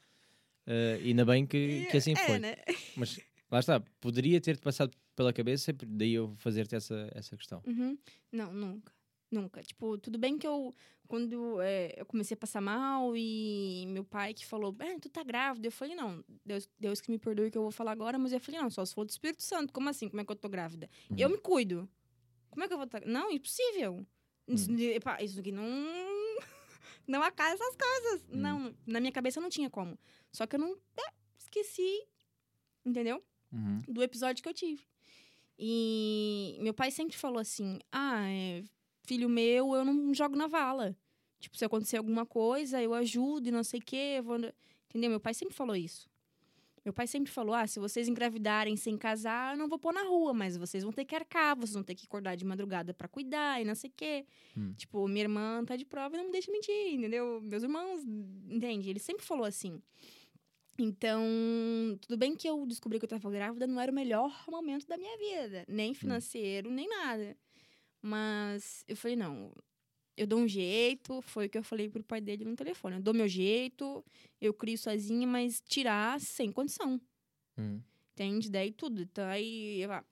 Eh, ainda bem que, que assim é, foi. né? Mas lá está, poderia ter-te passado pela cabeça, daí eu fazer-te essa, essa questão. Uhum. Não, nunca. Nunca. Tipo, tudo bem que eu, quando é, eu comecei a passar mal e meu pai que falou, ah, tu tá grávida. Eu falei, não, Deus, Deus que me perdoe que eu vou falar agora, mas eu falei, não, só se for do Espírito Santo. Como assim? Como é que eu tô grávida? Uhum. Eu me cuido. Como é que eu vou estar. Não, impossível. Isso, Hum. epá, isso aqui não. Não acaba essas coisas. Hum. Não, na minha cabeça não tinha como. Só que eu não. é, esqueci. Entendeu? Uhum. do episódio que eu tive. E meu pai sempre falou assim: ah, é, filho meu, eu não jogo na vala. Tipo, se acontecer alguma coisa, eu ajudo e não sei o quê. vou... Entendeu? Meu pai sempre falou isso. Meu pai sempre falou: ah, se vocês engravidarem sem casar, eu não vou pôr na rua, mas vocês vão ter que arcar, vocês vão ter que acordar de madrugada pra cuidar e não sei o quê. Hum. Tipo, minha irmã tá de prova e não me deixa mentir, entendeu? Meus irmãos, entende? Ele sempre falou assim. Então, tudo bem que eu descobri que eu tava grávida, não era o melhor momento da minha vida, nem financeiro, nem nada. Mas eu falei, não, eu dou um jeito, foi o que eu falei pro pai dele no telefone. Eu dou meu jeito, eu crio sozinha, mas tirar sem condição. Hum. Entende? Daí tudo. Então, aí eu- ah,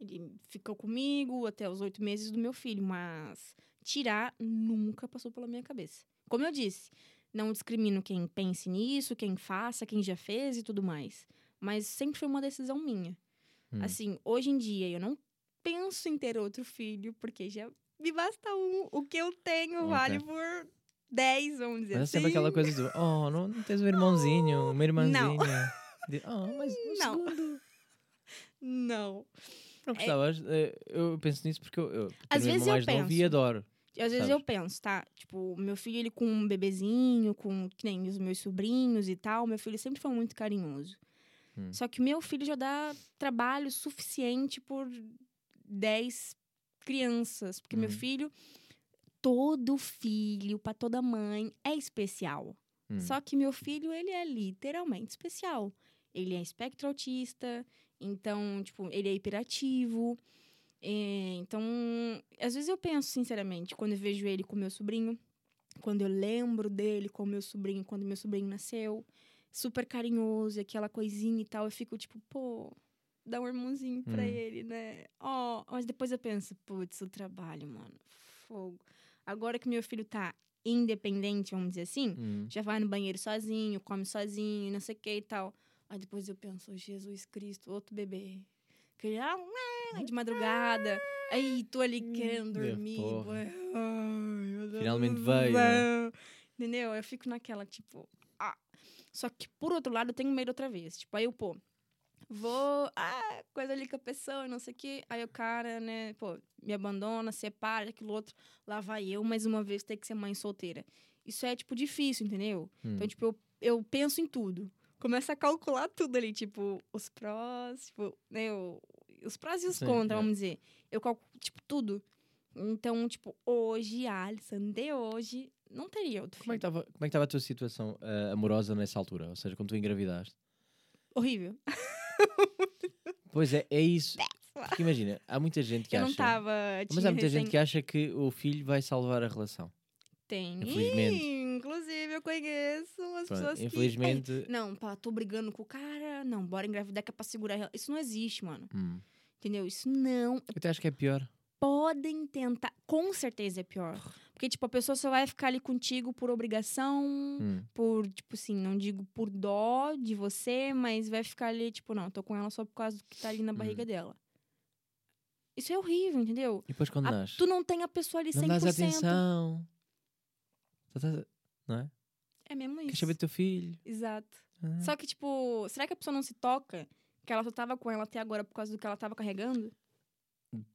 ele ficou comigo até os oito meses do meu filho, mas tirar nunca passou pela minha cabeça. Como eu disse, não discrimino quem pense nisso, quem faça, quem já fez e tudo mais. Mas sempre foi uma decisão minha. Hum. Assim, hoje em dia eu não penso em ter outro filho, porque já me basta um. O que eu tenho Ok. vale por 10, vamos dizer Mas é assim. sempre aquela coisa do, oh, não, não tens um irmãozinho, uma irmãzinha. De, oh, mas um Não. segundo. Não. Não gostavas? Eh, Eu penso nisso porque eu, eu Às vezes eu novo e penso. adoro. Às vezes Sabes? eu penso, tá? Tipo, meu filho, ele com um bebezinho, com que nem os meus sobrinhos e tal, meu filho sempre foi muito carinhoso. Hum. Só que meu filho já dá trabalho suficiente por 10 crianças. Porque meu Hum. filho, todo filho, pra toda mãe, é especial. Hum. Só que meu filho, ele é literalmente especial. Ele é espectro autista, então, tipo, ele é hiperativo. É, então, às vezes eu penso, sinceramente, quando eu vejo ele com meu sobrinho, quando eu lembro dele com meu sobrinho, quando meu sobrinho nasceu, super carinhoso, aquela coisinha e tal, eu fico tipo, pô, dá um irmãozinho pra Hum. ele, né? Ó, mas depois eu penso, putz, o trabalho, mano, fogo. Agora que meu filho tá independente, vamos dizer assim, Hum. já vai no banheiro sozinho, come sozinho, não sei o que e tal. Aí depois eu penso, "Oh, Jesus Cristo, outro bebê. Que ele, ah, de madrugada. Aí tô ali querendo Meu dormir. ai, meu Deus Finalmente veio, né? Entendeu? Eu fico naquela, tipo, ah. Só que por outro lado eu tenho medo outra vez. Tipo, aí eu, pô, vou, ah, coisa ali com a pessoa, não sei o quê. Aí o cara, né, pô, me abandona, separa, aquilo outro. Lá vai eu, mais uma vez, ter que ser mãe solteira. Isso é, tipo, difícil, entendeu? Hum. Então, tipo, eu, eu penso em tudo. Começo a calcular tudo ali, tipo, os prós, tipo, né, os prós e os Sim, contras, é. vamos dizer. Eu calculo, tipo, tudo. Então, tipo, hoje, a Alison de hoje, não teria outro Como é filho. que estava como é que estava a tua situação eh, amorosa nessa altura? Ou seja, quando tu engravidaste? Horrível. Pois é, é isso. Porque imagina, há muita gente que eu não acha. tava. Mas há muita gente que acha que o filho vai salvar a relação. Tem. Infelizmente. Inclusive, eu conheço umas Pronto, pessoas que. infelizmente. Ei, não, pá, tô brigando com o cara. Não, bora engravidar que é pra segurar. a rela- Isso não existe, mano. Hum. Entendeu? Isso não Eu até acho que é pior. podem tentar. Com certeza é pior. Porque, tipo, a pessoa só vai ficar ali contigo por obrigação, Hum. por, tipo assim, não digo por dó de você, mas vai ficar ali, tipo, não, tô com ela só por causa do que tá ali na barriga dela. Isso é horrível, entendeu? E depois quando A- nasce? tu não tem a pessoa ali 100%. Não dás atenção. Estás- Não é? É mesmo isso. Queres saber do teu filho? Exato. Ah. Só que, tipo, será que a pessoa não se toca que ela só tava com ela até agora por causa do que ela tava carregando?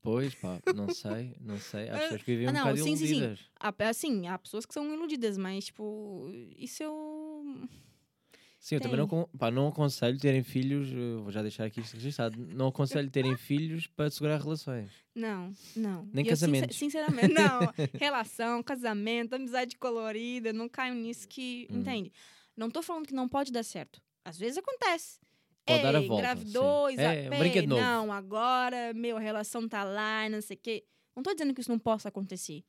Pois, pá, não sei, não sei. Há pessoas que vivem Ah, um não, bocado sim, sim, sim. iludidas. Ah, Assim, há pessoas que são iludidas, mas, tipo, isso eu. Sim, eu também não, Tem. pá, não aconselho terem filhos, eu vou já deixar aqui isto registado, não aconselho terem filhos para segurar relações. Não, não. Nem casamentos. sinceramente, não. Relação, casamento, amizade colorida, não caio nisso que. Hum. Entende? Não tô falando que não pode dar certo. Às vezes acontece. Pode dar a volta, engravidou, É, um brinquedo novo. Não, agora, meu, a relação tá lá, não sei o quê. Não tô dizendo que isso não possa acontecer.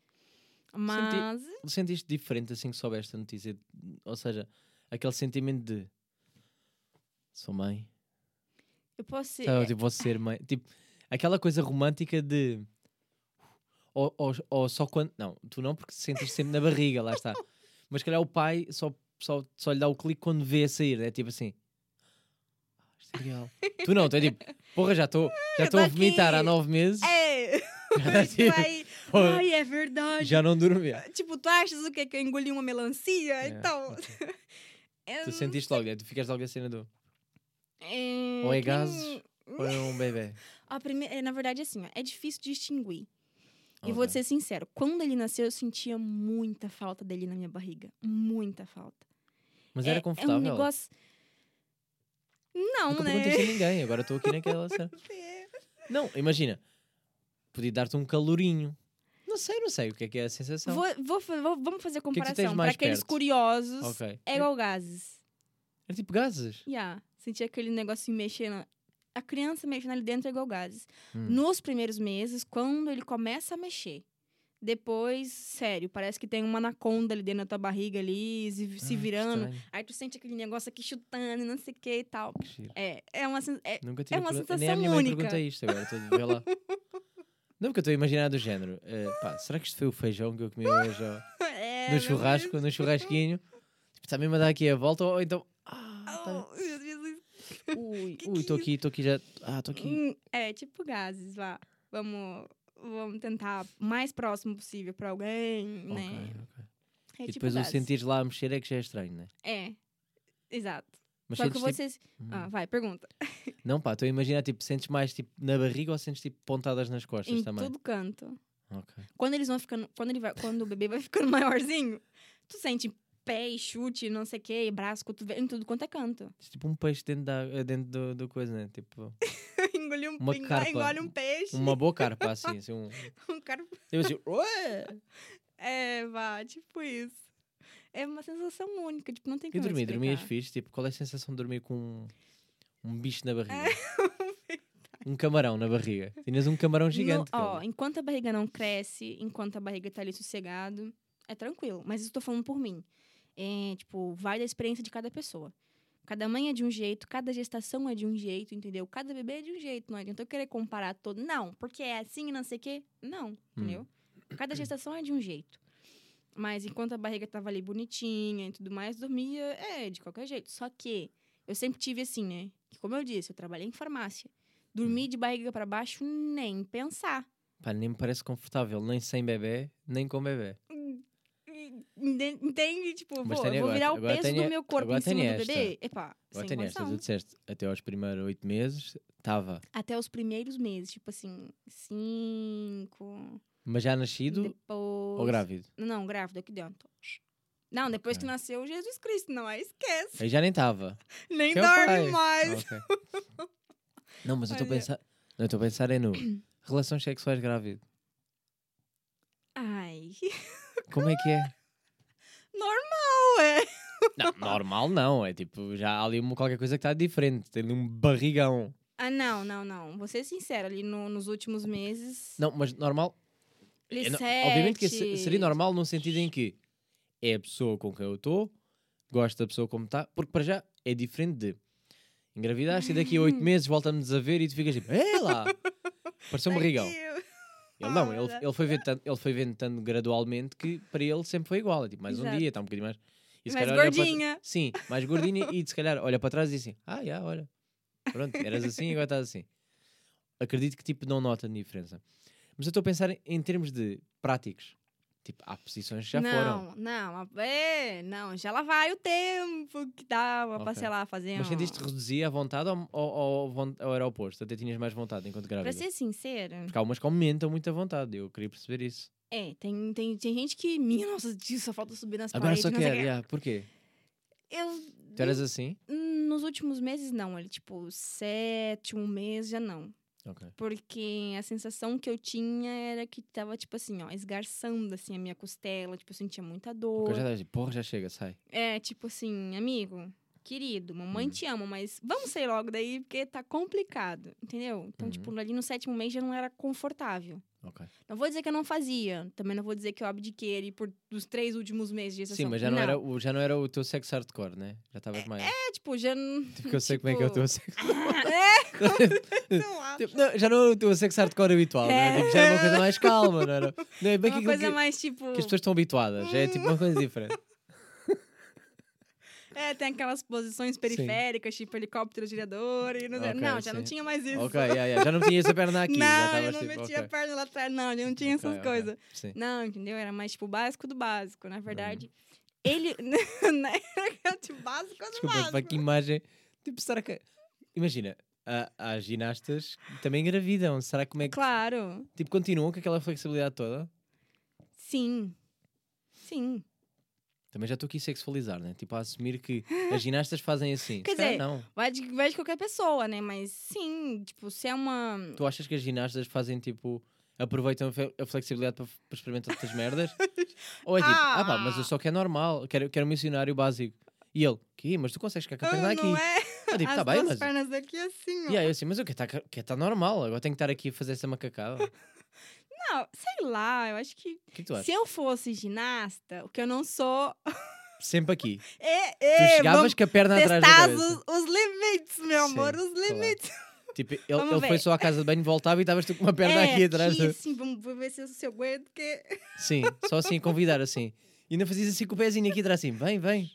Mas. Sentiste diferente assim que soubeste a notícia? Ou seja, aquele sentimento de sou mãe, Eu posso ser. Sabe, tipo, vou ser mãe. Tipo, aquela coisa romântica de. Ou, ou, ou só quando. Não, tu não, porque sentes sempre na barriga, lá está. Mas se calhar o pai só, só, só lhe dá o clique quando vê a sair, é tipo assim. "Ah, é tu não, tu é tipo, porra, já estou já tô a vomitar há nove meses, É! Já Tipo, Ai, é verdade. já não dormi. Tipo, tu achas o quê? Que eu engoli uma melancia? É, Então. eu Tu sentiste logo, é, tu ficas logo a cena do. É, Ou é que- gases, ou é um bebê. A primeira, é, na verdade, assim, ó, é difícil distinguir. E Ok. vou ser sincero, quando ele nasceu, eu sentia muita falta dele na minha barriga. Muita falta. Mas é, era É confortável. um negócio. Não, Nunca né? perguntei isso a ninguém, agora estou aqui naquela cena. Não, imagina. Podia dar-te um calorinho. Não sei, não sei o que é que é a sensação. Vou, vou, vou- vamos fazer que é que tens comparação. Para aqueles perto? curiosos, Ok. é igual gases. Era tipo gases. Yeah, sentia aquele negocinho mexendo. A criança mexendo ali dentro é igual gases. Hum. Nos primeiros meses, quando ele começa a mexer. Depois, sério, parece que tem uma anaconda ali dentro da tua barriga ali, se, se Ah, virando. Aí tu sente aquele negócio aqui chutando e não sei o que e tal. Que. É, é uma. É, Nunca tive uma pergun- Nem sensação a minha mãe única. pergunta isto agora. Estou a ver lá. Não, porque eu estou a imaginar do género. eh, pá, será que isto foi o feijão que eu comi hoje é, no churrasco, no churrasquinho? Tipo, está mesmo a dar aqui a volta ou então. Ah, tá-. Oh, Jesus. Ui, ui, estou é aqui, estou aqui já. Ah, estou aqui. Hum, É, tipo gases, vá. Vamos, vamos tentar o mais próximo possível pra alguém, né? ok. É E tipo depois o sentires lá a mexer é que já é estranho, né? É, exato. Mas Só que tipo- vocês... Hum. Ah, vai, pergunta. Não, pá, estou a imaginar, tipo, sentes mais tipo, na barriga ou sentes tipo pontadas nas costas em também? todo canto. Ok. Quando eles vão ficando... Quando, ele vai, quando o bebê vai ficando maiorzinho, tu sente pé e chute, não sei o que, braço, cotovelo, em tudo quanto é canto. Tipo um peixe dentro, da, eh, dentro do, do coisa, né? Tipo, engole um, Uma engole, carpa. engole um peixe, uma boa carpa, assim. assim um... um cara... Eu assim, ué! É, vá, tipo isso. É uma sensação única, tipo, não tem E como dormir, dormias explicar. fixe? Tipo, qual é a sensação de dormir com um, um bicho na barriga? É. um camarão na barriga. Tinhas um camarão gigante. No- ó, cara. enquanto a barriga não cresce, enquanto a barriga tá ali sossegado, é tranquilo. Mas isso eu tô falando por mim. É, tipo, vai da experiência de cada pessoa. Cada mãe é de um jeito, cada gestação é de um jeito, entendeu? Cada bebê é de um jeito. Não adianta eu querer comparar todo. Não, porque é assim e não sei o quê. Não, entendeu? Cada gestação é de um jeito. Mas enquanto a barriga tava ali bonitinha e tudo mais, dormia, é, de qualquer jeito. Só que eu sempre tive assim, né? Que como eu disse, eu trabalhei em farmácia. Dormir de barriga para baixo, nem pensar. Pá, nem me parece confortável, nem sem bebê, nem com bebê. Ente- Entende? Tipo, Mas vou agora- virar o agora peso tenho- do meu corpo em cima do esta. bebê. Epá, Agora sem esta, condição. tu disseste, até aos primeiros oito meses, estava. Até os primeiros meses, tipo assim, cinco. Mas já nascido depois... ou grávido? Não, grávida, aqui dentro. Não, depois que Ok. nasceu Jesus Cristo, não, aí esquece. Aí já nem estava. Nem Que é o dorme mais. Ok. Não, mas eu estou a pensar. Eu estou a pensar é no relações sexuais grávido. Ai, Como é que é? normal, é. Não, normal não, é tipo, já há ali uma, qualquer coisa que está diferente, tem ali um barrigão. Ah, não, não, não. Vou ser sincera, ali no- nos últimos meses. Não, mas normal, é obviamente que se- seria normal no sentido em que é a pessoa com quem eu estou, gosto da pessoa como está, porque para já é diferente de engravidaste e daqui a oito meses voltamos a ver e tu ficas tipo, é lá, pareceu um barrigão. Ele não, Ah, ele, ele, foi vendo tanto, ele foi vendo tanto gradualmente que para ele sempre foi igual. É tipo, mais um Exato. dia, está um bocadinho mais. E Mais olha para- gordinha. Sim, mais gordinha e se calhar olha para trás e diz assim: Ah, já, olha. Pronto, eras assim e agora estás assim. Acredito que tipo não nota a diferença. Mas eu estou a pensar em, em termos de práticos. Tipo, há posições que já não, foram. Não, é, não, já lá vai o tempo que dava pra, Ok. sei lá, fazer Mas um... sentiste reduzir a vontade ou, ou, ou, ou era o oposto? Até tinhas mais vontade enquanto Pra grávida? ser sincera, Porque há umas que aumentam muito a vontade. Eu queria perceber isso. é, tem, tem, tem gente que, minha nossa, só falta subir nas Agora paredes, só não sei o quero. quê. Yeah? Eu, Tu eras assim? nos últimos meses, não, ele, tipo, sétimo mês, já não. Ok. Porque a sensação que eu tinha era que tava, tipo assim, ó, esgarçando, assim, a minha costela, tipo, eu sentia muita dor. Porque já porra, já chega, sai. É, tipo assim, amigo, querido, mamãe Hum. te ama, mas vamos sair logo daí porque tá complicado, entendeu? Então, Uhum. tipo, ali no sétimo mês já não era confortável. Ok. Não vou dizer que eu não fazia, também não vou dizer que eu abdiquei ali por dos três últimos meses de gestação. Sim, mas já não, Era, o, já não era o teu sexo hardcore, né? Já estavas mais. É, tipo, já não... Porque eu sei como é que é o teu sexo. é, não. Tipo, não, já não é o teu sexo hardcore habitual, né? Tipo, já é uma coisa mais calma, não era? Não é bem uma aquilo coisa que, mais, tipo... que as pessoas estão habituadas, já é tipo uma coisa diferente. É, tem aquelas posições periféricas, tipo helicóptero girador e não, sei- Ok, não já não sim. tinha mais isso. ok, yeah, yeah. já não tinha essa perna aqui. não, eu não tipo, metia ok. a perna lá atrás, não, já não tinha Ok, essas coisas. Sim. Não, entendeu? Era mais tipo o básico do básico. Na verdade, ele. né? Era tipo básico do Desculpa, básico. para que imagem. Tipo, será que. Imagina, há ginastas também engravidam. Será como é que. Claro. Tipo, continuam com aquela flexibilidade toda? Sim. Sim. Também já estou aqui a sexualizar, né? Tipo, a assumir que as ginastas fazem assim. Quer dizer, não. Vai de, vai de qualquer pessoa, né? Mas sim, tipo, se é uma. Tu achas que as ginastas fazem tipo. aproveitam a flexibilidade para, experimentar outras merdas? Ou é tipo, ah, pá, mas eu Ah. só quero normal, quero, quero um missionário básico. E ele, que? Mas tu consegues ficar com a Ah, perna aqui. Não é? Eu digo, As tá bem, mas. pernas aqui assim, ó. E aí eu assim, mas eu quero estar quer tá normal, agora tenho que estar aqui a fazer essa macacada. O Não, sei lá, eu acho que que é que tu achas? se eu fosse ginasta, o que eu não sou. Sempre aqui. É, Tu é, chegavas com a perna atrás da cabeça. os, os limites, meu amor, Sim, os claro. limites. Tipo, ele, ele foi só à casa de banho, voltava e estavas tu com uma perna é, aqui atrás. do- assim, vamos ver se eu, se eu aguento, porque... Sim, só assim, convidar assim. E ainda fazias assim com o pezinho aqui atrás, assim, vem, vem.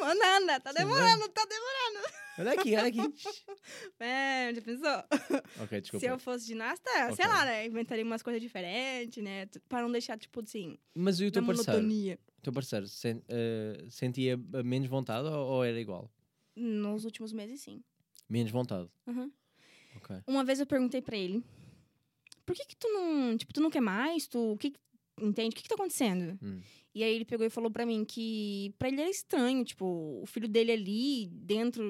Mano, anda, tá demorando, tá demorando. Olha aqui, olha aqui. É, já pensou? ok, desculpa. Se eu fosse ginasta, Ok. sei lá, né? Inventaria umas coisas diferentes, né? Pra não deixar, tipo, assim, Mas e o teu parceiro? monotonia. O teu parceiro sen- eh, sentia menos vontade ou, ou era igual? Nos últimos meses, sim. Menos vontade. Uhum. Ok. Uma vez eu perguntei pra ele, por que que tu não, tipo, tu não quer mais? Tu, o que que- entende? O que que tá acontecendo? Hum. E aí ele pegou e falou pra mim que pra ele era estranho, tipo, o filho dele ali dentro,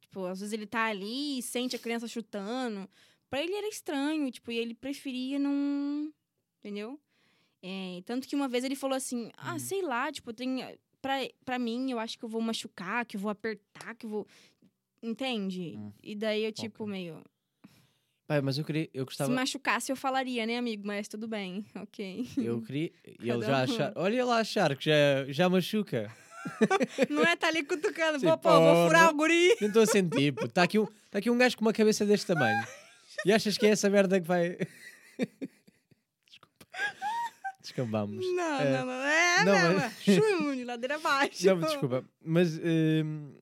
tipo, às vezes ele tá ali e sente a criança chutando. Pra ele era estranho, tipo, e ele preferia não, entendeu? É, tanto que uma vez ele falou assim, ah, Hum. sei lá, tipo, tem pra, pra mim, eu acho que eu vou machucar, que eu vou apertar, que eu vou entende? Hum. E daí eu tipo Ok. meio Pai, mas eu queria, eu gostava, se machucasse eu falaria, né, amigo, mas tudo bem. OK. eu queria, e ele já achar, olha ele a achar que já, já machuca. Não é tá ali cutucando, Sim, pô, pô, vou furar não- o guri. Nem estou a sentir, pô. Está aqui, um, tá aqui um gajo com uma cabeça deste tamanho. E achas que é essa merda que vai. Desculpa. Descambamos. Não, É, não, não. É, não, não, mas- Chune, ladeira abaixo. Não, desculpa. Mas, hum,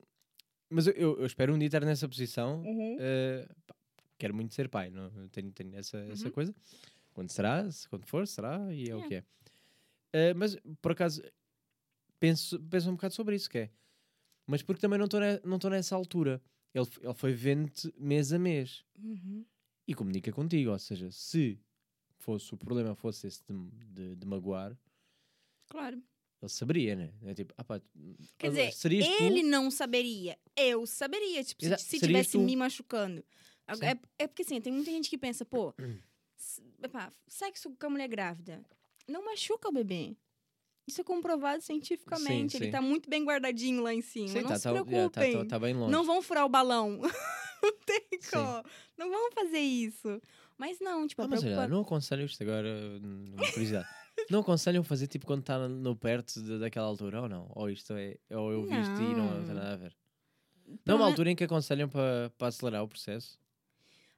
mas eu, eu- espero um dia estar nessa posição. Uhum. Uh, quero muito ser pai, não? Eu tenho, tenho essa, essa Uhum. coisa. Quando será, se- quando for, será, e é, o É. que é. Uh, mas, por acaso, penso, penso um bocado sobre isso, que é. Mas porque também não estou ne- não nessa altura. Ele, ele foi vendo mês a mês Uhum. e comunica contigo. Ou seja, se fosse o problema fosse esse de, de, de magoar, Claro. ele saberia, né? É tipo, ah pá, Quer dizer, serias tu? Ele não saberia. Eu saberia, tipo, se, Exa- se serias tivesse tu? me machucando. É, é porque assim, tem muita gente que pensa, pô, Hum. epá, sexo com a mulher grávida não machuca o bebê. Isso é comprovado cientificamente. Ele sim. tá muito bem guardadinho lá em cima. Sim, não tá, se tá, já, tá, preocupem. tá, tá bem longe. Não vão furar o balão. não tem como. Não vão fazer isso. Mas não, tipo, Ah, a mas olha, preocupa- não aconselho isto agora, hum, uma curiosidade. não aconselham fazer tipo quando está no perto de- daquela altura ou não? Ou isto é, ou eu vi isto e não tem Não. nada a ver. Não é uma altura em que aconselham para acelerar o processo?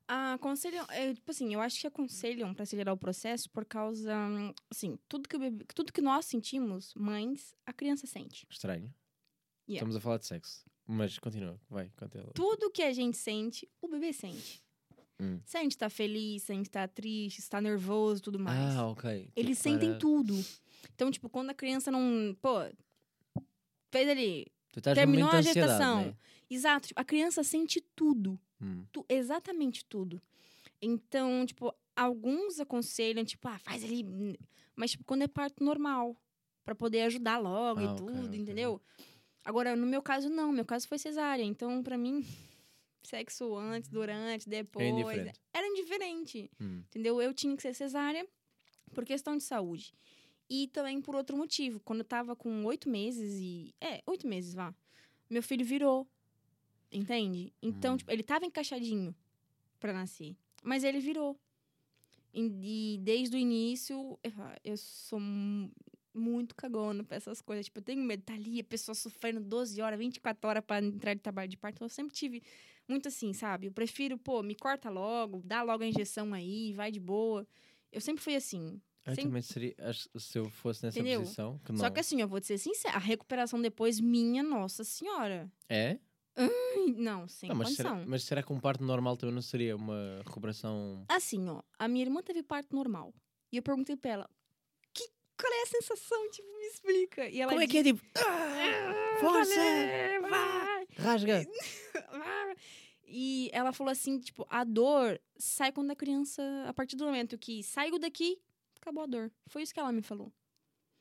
Aconselham, é, tipo assim, eu acho que aconselham para acelerar o processo por causa, assim, tudo que, bebê- tudo que nós sentimos, mães, a criança sente. Estranho. Yeah. Estamos a falar de sexo. Mas continua, vai, continua. Tudo que a gente sente, o bebê sente. Hum. Se a gente tá feliz, se a gente tá triste, se tá nervoso, tudo mais. Ah, ok. Eles Tipo, sentem para- tudo. Então, tipo, quando a criança não, pô, fez ali, num terminou a gestação. né? exato, tipo, a criança sente tudo. Hum. Tu- exatamente tudo. Então, tipo, alguns aconselham, tipo, ah, faz ali. Mas, tipo, quando é parto normal. Pra poder ajudar logo Ah, e tudo, ok. entendeu? Agora, no meu caso, não. Meu caso foi cesárea. Então, pra mim, sexo antes, durante, depois. indiferente. Era indiferente. Hum. Entendeu? Eu tinha que ser cesárea por questão de saúde. E também por outro motivo. Quando eu tava com oito meses e. É, oito meses, vá. Meu filho virou. Entende? Então, Hum. tipo, ele tava encaixadinho pra nascer. Mas ele virou. E, e desde o início, eu, eu sou mu- muito cagona pra essas coisas. Tipo, eu tenho medo. Tá ali a pessoa sofrendo 12 horas, 24 horas pra entrar de trabalho de parto. Então, eu sempre tive muito assim, sabe? Eu prefiro, pô, me corta logo, dá logo a injeção aí, vai de boa. Eu sempre fui assim. Eu Sem- também seria, acho, se eu fosse nessa Entendeu? posição, que. Só que assim, eu vou te ser sincera, a recuperação depois, minha nossa senhora. É? Ai, Não, sem Não, mas, condição. será, mas será que um parto normal também não seria uma recuperação... Assim, ó, a minha irmã teve parto normal. E eu perguntei pra ela, que, qual é a sensação? Tipo, me explica. E ela Como é que é, tipo... "Ah, Força! valeu, vai, Rasga! vai." E ela falou assim, tipo, a dor sai quando a criança, a partir do momento que saiu daqui, acabou a dor. Foi isso que ela me falou.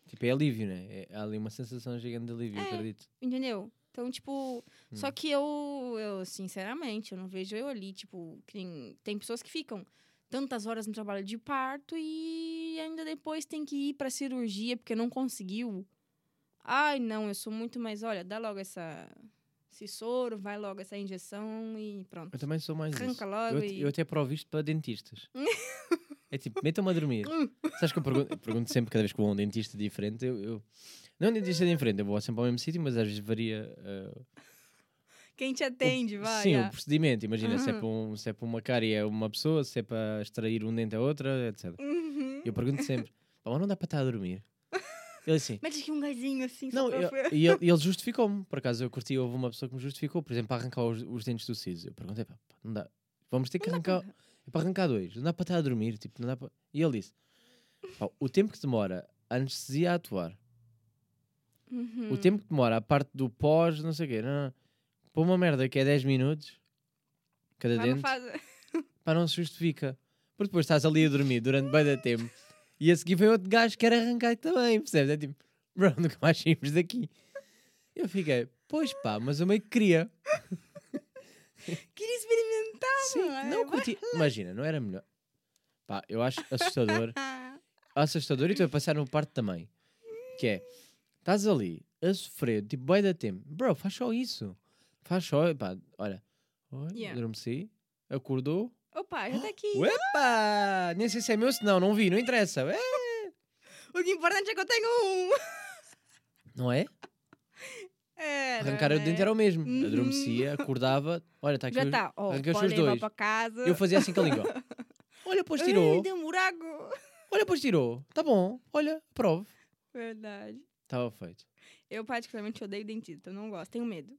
Tipo, é alívio, né? É, há ali uma sensação gigante de alívio, É. acredito. Entendeu? Então, tipo, só Hum. que eu, eu, sinceramente, eu não vejo eu ali, tipo, que nem- tem pessoas que ficam tantas horas no trabalho de parto e ainda depois tem que ir pra cirurgia porque não conseguiu. Ai, não, eu sou muito mais, olha, dá logo essa, esse soro, vai logo essa injeção e pronto. Eu também sou mais isso. Arranca logo Eu, e... eu até provo isto para dentistas. é tipo, metam-me a dormir. Sabes que eu pergunto, eu pergunto sempre, cada vez que vou a um dentista diferente, eu, eu- não é um dentista diferente, eu vou sempre ao mesmo sítio, mas às vezes varia uh, Quem te atende, vai. sim, o procedimento. Imagina, se, é Uhum. para um, se é para uma cárie é uma pessoa, se é para extrair um dente é outra, etc. Uhum. Eu pergunto sempre, "Pá, mas não dá para estar a dormir? Ele assim, Mete aqui um gazinho assim, não, eu- e ele, ele justificou-me. Por acaso eu curti, houve uma pessoa que me justificou, por exemplo, para arrancar os, os dentes do siso. Eu perguntei, pá, não dá. Vamos ter que arrancar. É para arrancar dois. Não dá para estar a dormir. Tipo, não dá para... E ele disse: o tempo que demora a anestesia a atuar, Uhum. o tempo que demora a parte do pós, não sei o quê, não, não. uma merda que é 10 minutos, cada uma dente, fase- pá, não se justifica. Porque depois estás ali a dormir durante bem da tempo e a seguir vem outro gajo que quer arrancar também, percebes? É tipo, bro, nunca mais saímos daqui. Eu fiquei, pois pá, mas eu meio que queria. Queria experimentar, Sim, mano. não curti. Imagina, não era melhor. Pá, eu acho assustador. Assustador e estou a passar no parte também. Que é, estás ali a sofrer, tipo, bem da tempo. Bro, faz só isso. Faz só, pá, olha. Oi, Yeah. adormeci, acordou. Opa, já tá aqui. Uepa! Nem sei se é meu, se não, não vi, não interessa. É, O que é importante é que eu tenho um. não é? Era, Arrancar o né? dente era o mesmo. Uhum. Adormecia, acordava. Olha, está aqui Já os- tá. Ó, arranquei os pode seus levar dois. Eu fazia assim com a língua. Olha, pois Ai, tirou. deu um buraco. Olha, pois tirou. Tá bom. Olha, prove. Verdade. Estava feito. Eu particularmente odeio dentista, eu não gosto, tenho medo.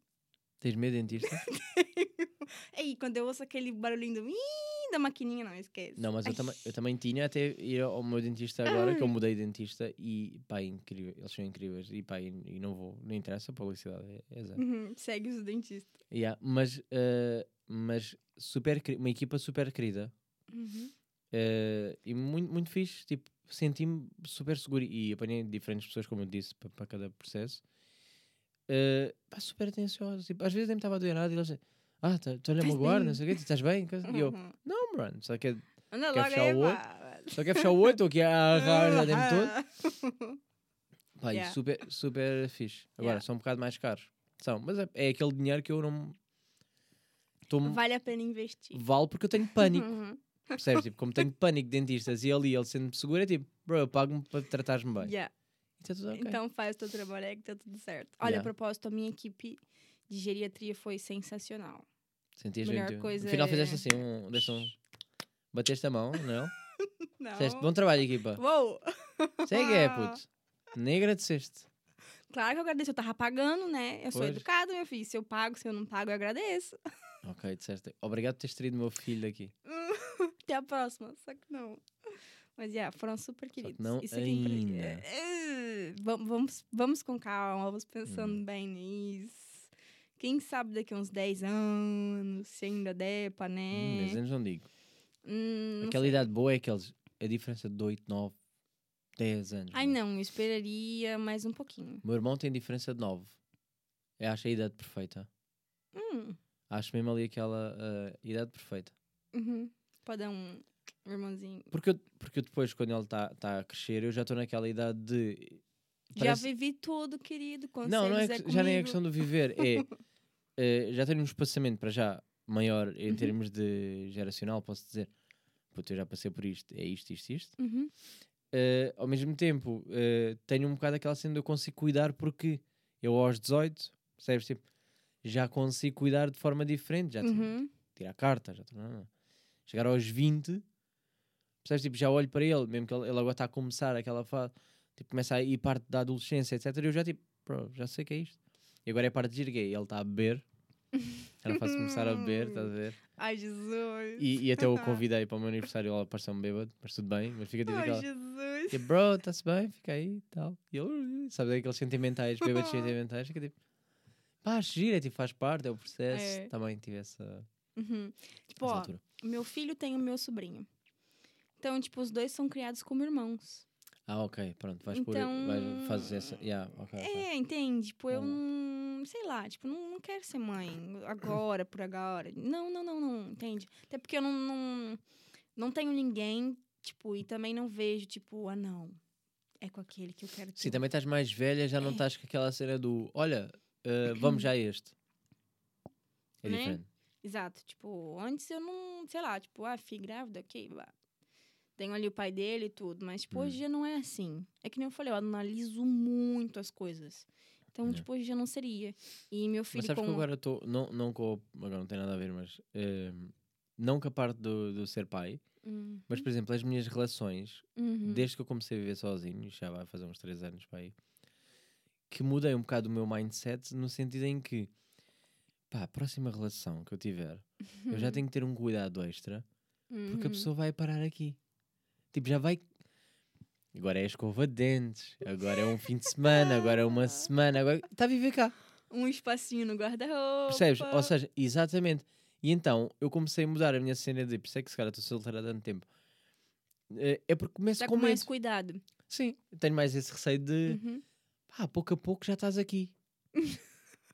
Tens medo, dentista? Ei, quando eu ouço aquele barulhinho do... Ih, da maquininha, não esquece. Não, mas eu, também, eu também tinha até ir ao meu dentista agora, que eu mudei de dentista e pá, é incrível, eles são incríveis e pá, e, e não vou, não interessa, publicidade é, é zero. Uhum, segue os dentistas. Yeah, mas, eh, mas super, uma equipa super querida Uhum. eh, e muito, muito fixe, tipo, senti-me super seguro e apanhei diferentes pessoas, como eu disse, pa- para cada processo. Pá, super atenciosos, tipo, às vezes nem me estava a doer nada e eles ah, tá- tu olha a magoar, bem?" não sei o quê, estás bem? E eu, Uhum. não, mano, só que Anda Quer fechar aí, o olho? pá. Só quer fechar o olho, estou aqui a agarrar o tempo todo. Pá, Yeah. super, super fixe. Agora, Yeah. são um bocado mais caros. São, mas é, é aquele dinheiro que eu não. Tomo, Vale a pena investir. vale porque eu tenho pânico. Uhum. Percebes? Tipo, como tenho pânico de dentistas e ali ele sendo seguro, é tipo, bro, eu pago-me para tratares-me bem. Yeah. E está tudo ok. Então faz o teu trabalho aí que tá tudo certo. Olha, Yeah. a propósito, a minha equipe de geriatria foi sensacional. Sentias melhor tu- coisa No final é- fizeste assim, um, deste um. Bateste a mão, não? Não. Disseste, bom trabalho, equipa. Uou! Segue é, puto. Nem agradeceste. Claro que eu agradeço. Eu tava pagando, né? Eu sou Pois. educada, meu filho. Se eu pago, se eu não pago, eu agradeço. Ok, disseste. Obrigado por teres traído o meu filho daqui. Até a próxima. Só que não. Mas, yeah, foram super que queridos. não Isso aqui é impre- ainda. É, Vamos, vamos, vamos com calma, vamos pensando Hum. bem nisso. Quem sabe daqui a uns 10 anos, se ainda der pra, Hum, né? 10 anos não digo. Hum, não Aquela sei. idade boa é aqueles. A diferença de 8, 9, 10 anos. Ai, mano. não, esperaria mais um pouquinho. Meu irmão tem diferença de 9. Eu acho a idade perfeita. Hum, Acho mesmo ali aquela ah, idade perfeita. uhum. Pode dar um irmãozinho. Porque eu, porque eu depois, quando ele está tá a crescer, eu já estou naquela idade de. parece- Já vivi tudo, querido. Não, não é, conselhos que- já nem é questão de viver. É, eh, já tenho um espaçamento para já maior em Uhum. termos de geracional, posso dizer. Puta, eu já passei por isto, é isto, isto, isto. Uhum. Eh, ao mesmo tempo, eh, tenho um bocado aquela cena de eu consigo cuidar porque eu aos 18, percebes? Tipo, já consigo cuidar de forma diferente, já Uhum. tirar carta, já não, não. chegar aos 20, percebes? Tipo, já olho para ele, mesmo que ele, ele agora está a começar aquela fase, tipo, começa a ir parte da adolescência, etc. Eu já tipo, bro, já sei que é isto. E agora é parte de gay, ele está a beber, era fácil começar a beber, estás a ver? Ai, Jesus. E, e até o convidei para o meu aniversário, ele apareceu-me bêbado, mas tudo bem, mas fica tipo Ai, aquela. Jesus. Tipo, bro, está-se bem, fica aí e tal. E ele, sabe, aqueles sentimentais, bêbados sentimentais, fica tipo, pá, é tipo, faz parte, é o processo. É. Também tive essa, Uhum. Tipo, essa ó, altura. meu filho tem o meu sobrinho. Então, tipo, os dois são criados como irmãos. Ah, ok, pronto, vais por, Então- vais, fazes essa, yeah, ok, ok. É, entende? Tipo, eu Hum. não. Sei lá, tipo, não, não quero ser mãe agora, por agora. Não, não, não, não, entende? Até porque eu não, não, não tenho ninguém, tipo, e também não vejo, tipo, ah, não. é com aquele que eu quero ter. Sim, também estás mais velha, já não É. estás com aquela cena do olha, eh, vamos já a este. É Né? diferente. Exato. Tipo, antes eu não, sei lá, tipo, ah, fui grávida, ok. Tenho ali o pai dele e tudo, mas, tipo, Hum. hoje dia não é assim. É que nem eu falei, eu analiso muito as coisas. Então, É. tipo, hoje dia não seria. E meu filho Mas sabes com... que eu agora estou, não, não com, agora não tem nada a ver, mas eh, não com a parte do, do ser pai, Hum, mas por exemplo, as minhas relações, uhum. desde que eu comecei a viver sozinho, já vai fazer uns 3 anos para aí, que mudei um bocado o meu mindset no sentido em que, pá, a próxima relação que eu tiver, eu já tenho que ter um cuidado extra, porque a Uhum. pessoa vai parar aqui. Tipo, já vai. Agora é escova de dentes, agora é um fim de semana, agora é uma semana, agora está a viver cá. Um espacinho no guarda-roupa. Percebes? Ou seja, exatamente. E então eu comecei a mudar a minha cena de por isso é que se calhar estou solteira há tanto tempo. Eh, É porque começo Tá com com mais medo. cuidado. Sim, tenho mais esse receio de Uhum. Pá, pouco a pouco já estás aqui.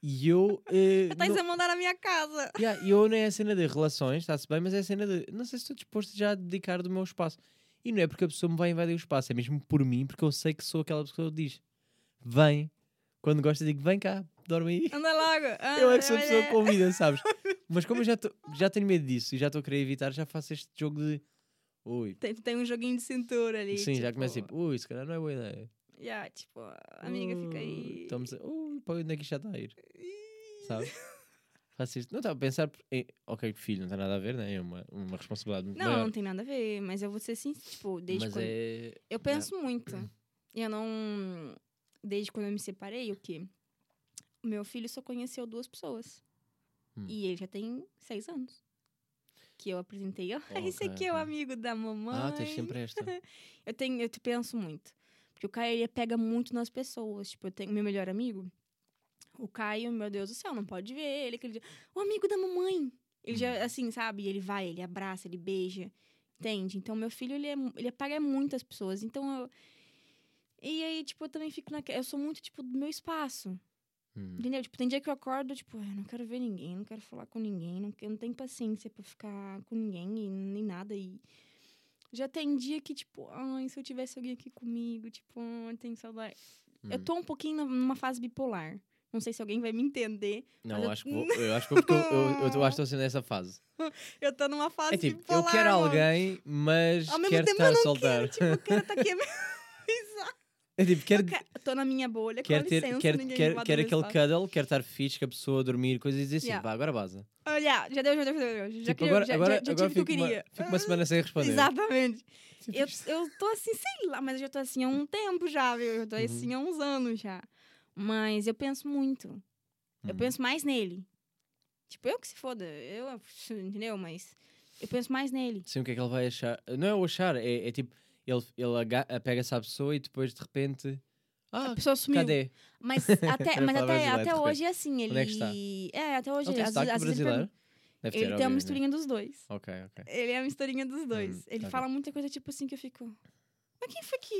e eu. eh, Já estás não- a mandar na minha casa. Yeah, e eu não é a cena de relações, está-se bem, mas é a cena de não sei se estou disposto já a dedicar do meu espaço. E não é porque a pessoa me vai invadir o espaço, é mesmo por mim, porque eu sei que sou aquela pessoa que diz: vem. Quando gosta, digo: vem cá, dorme aí. Anda logo. Eu é que sou a anda, pessoa que convida, sabes? Mas como eu já, tô- já tenho medo disso e já estou a querer evitar, já faço este jogo de. Ui. Tem, tem um joguinho de cintura ali. Sim, já tipo, começa tipo, ui, se calhar não é boa ideia. Já, tipo, amiga, fica Ui, aí. Estamos a... Ui, para onde é que isto já está a ir? Sabe? Faço isto. Não estava a pensar. em- Ok, filho, não tem nada a ver, né? É uma, uma responsabilidade muito Não, maior. não tem nada a ver, mas eu vou ser assim, tipo, desde Mas quando... é. Eu penso muito. Eu não... Desde quando eu me separei, o quê? O meu filho só conheceu duas pessoas. Hum. E ele já tem seis anos. Que eu apresentei. ó, esse Ok, aqui é o amigo da mamãe. Ah, tens sempre esta. Eu tenho, eu te penso muito. Porque o Caio, ele pega muito nas pessoas. Tipo, eu tenho meu melhor amigo. O Caio, meu Deus do céu, não pode ver ele. Aquele dia, o amigo da mamãe. Ele já, assim, sabe? Ele vai, ele abraça, ele beija. Entende? Então, meu filho, ele, é, ele pega muitas pessoas. Então, eu... E aí, tipo, eu também fico na... Eu sou muito, tipo, do meu espaço. Hum. Entendeu? Tipo, tem dia que eu acordo, tipo, "Ai, eu não quero ver ninguém, não quero falar com ninguém, não, eu não tenho paciência pra ficar com ninguém e nem nada. E já tem dia que, tipo, ai, se eu tivesse alguém aqui comigo, tipo, ai, tenho saudade. Eu Hum. tô um pouquinho numa fase bipolar. Não sei se alguém vai me entender. Não, eu- acho que vou, eu acho que eu, eu, eu, acho que sendo nessa fase. Eu tô numa fase É tipo, bipolar. eu quero mano. alguém, mas Ao mesmo quero tempo estar eu não solteiro. quero, tipo, eu quero estar aqui. É tipo, quero, Eu eu tô na minha bolha, quero com ter, licença, o meu aquele cuddle, quero estar fixe, com a pessoa dormir, coisas e dizer assim, Yeah. vá, agora vaza. Olha, já deu, já deu, já deu. Já, Tipo, agora, já, agora, já, já agora tive o que eu fico, uma, queria. fico uma semana sem responder. Exatamente. Tipo, Eu, eu tô assim, sei lá, mas eu já tô assim há um tempo já, viu? Eu tô Uhum. assim há uns anos já. Mas eu penso muito. Eu Hum. penso mais nele. Tipo, eu que se foda. Eu, entendeu? Mas eu penso mais nele. Sim, o que é que ele vai achar? Não é o achar, é, é tipo, ele, ele aga- apega-se à pessoa e depois de repente. Ah, a pessoa sumiu. cadê? Mas até, mas até, até hoje é assim. Ele... Onde é que está? É, até hoje. Ele tem às ele brasileiro? Deve Ele ter, tem uma obviamente. misturinha dos dois. Ok, ok. Ele é a misturinha dos dois. Hum, ele fala muita coisa tipo assim que eu fico. Mas quem foi que.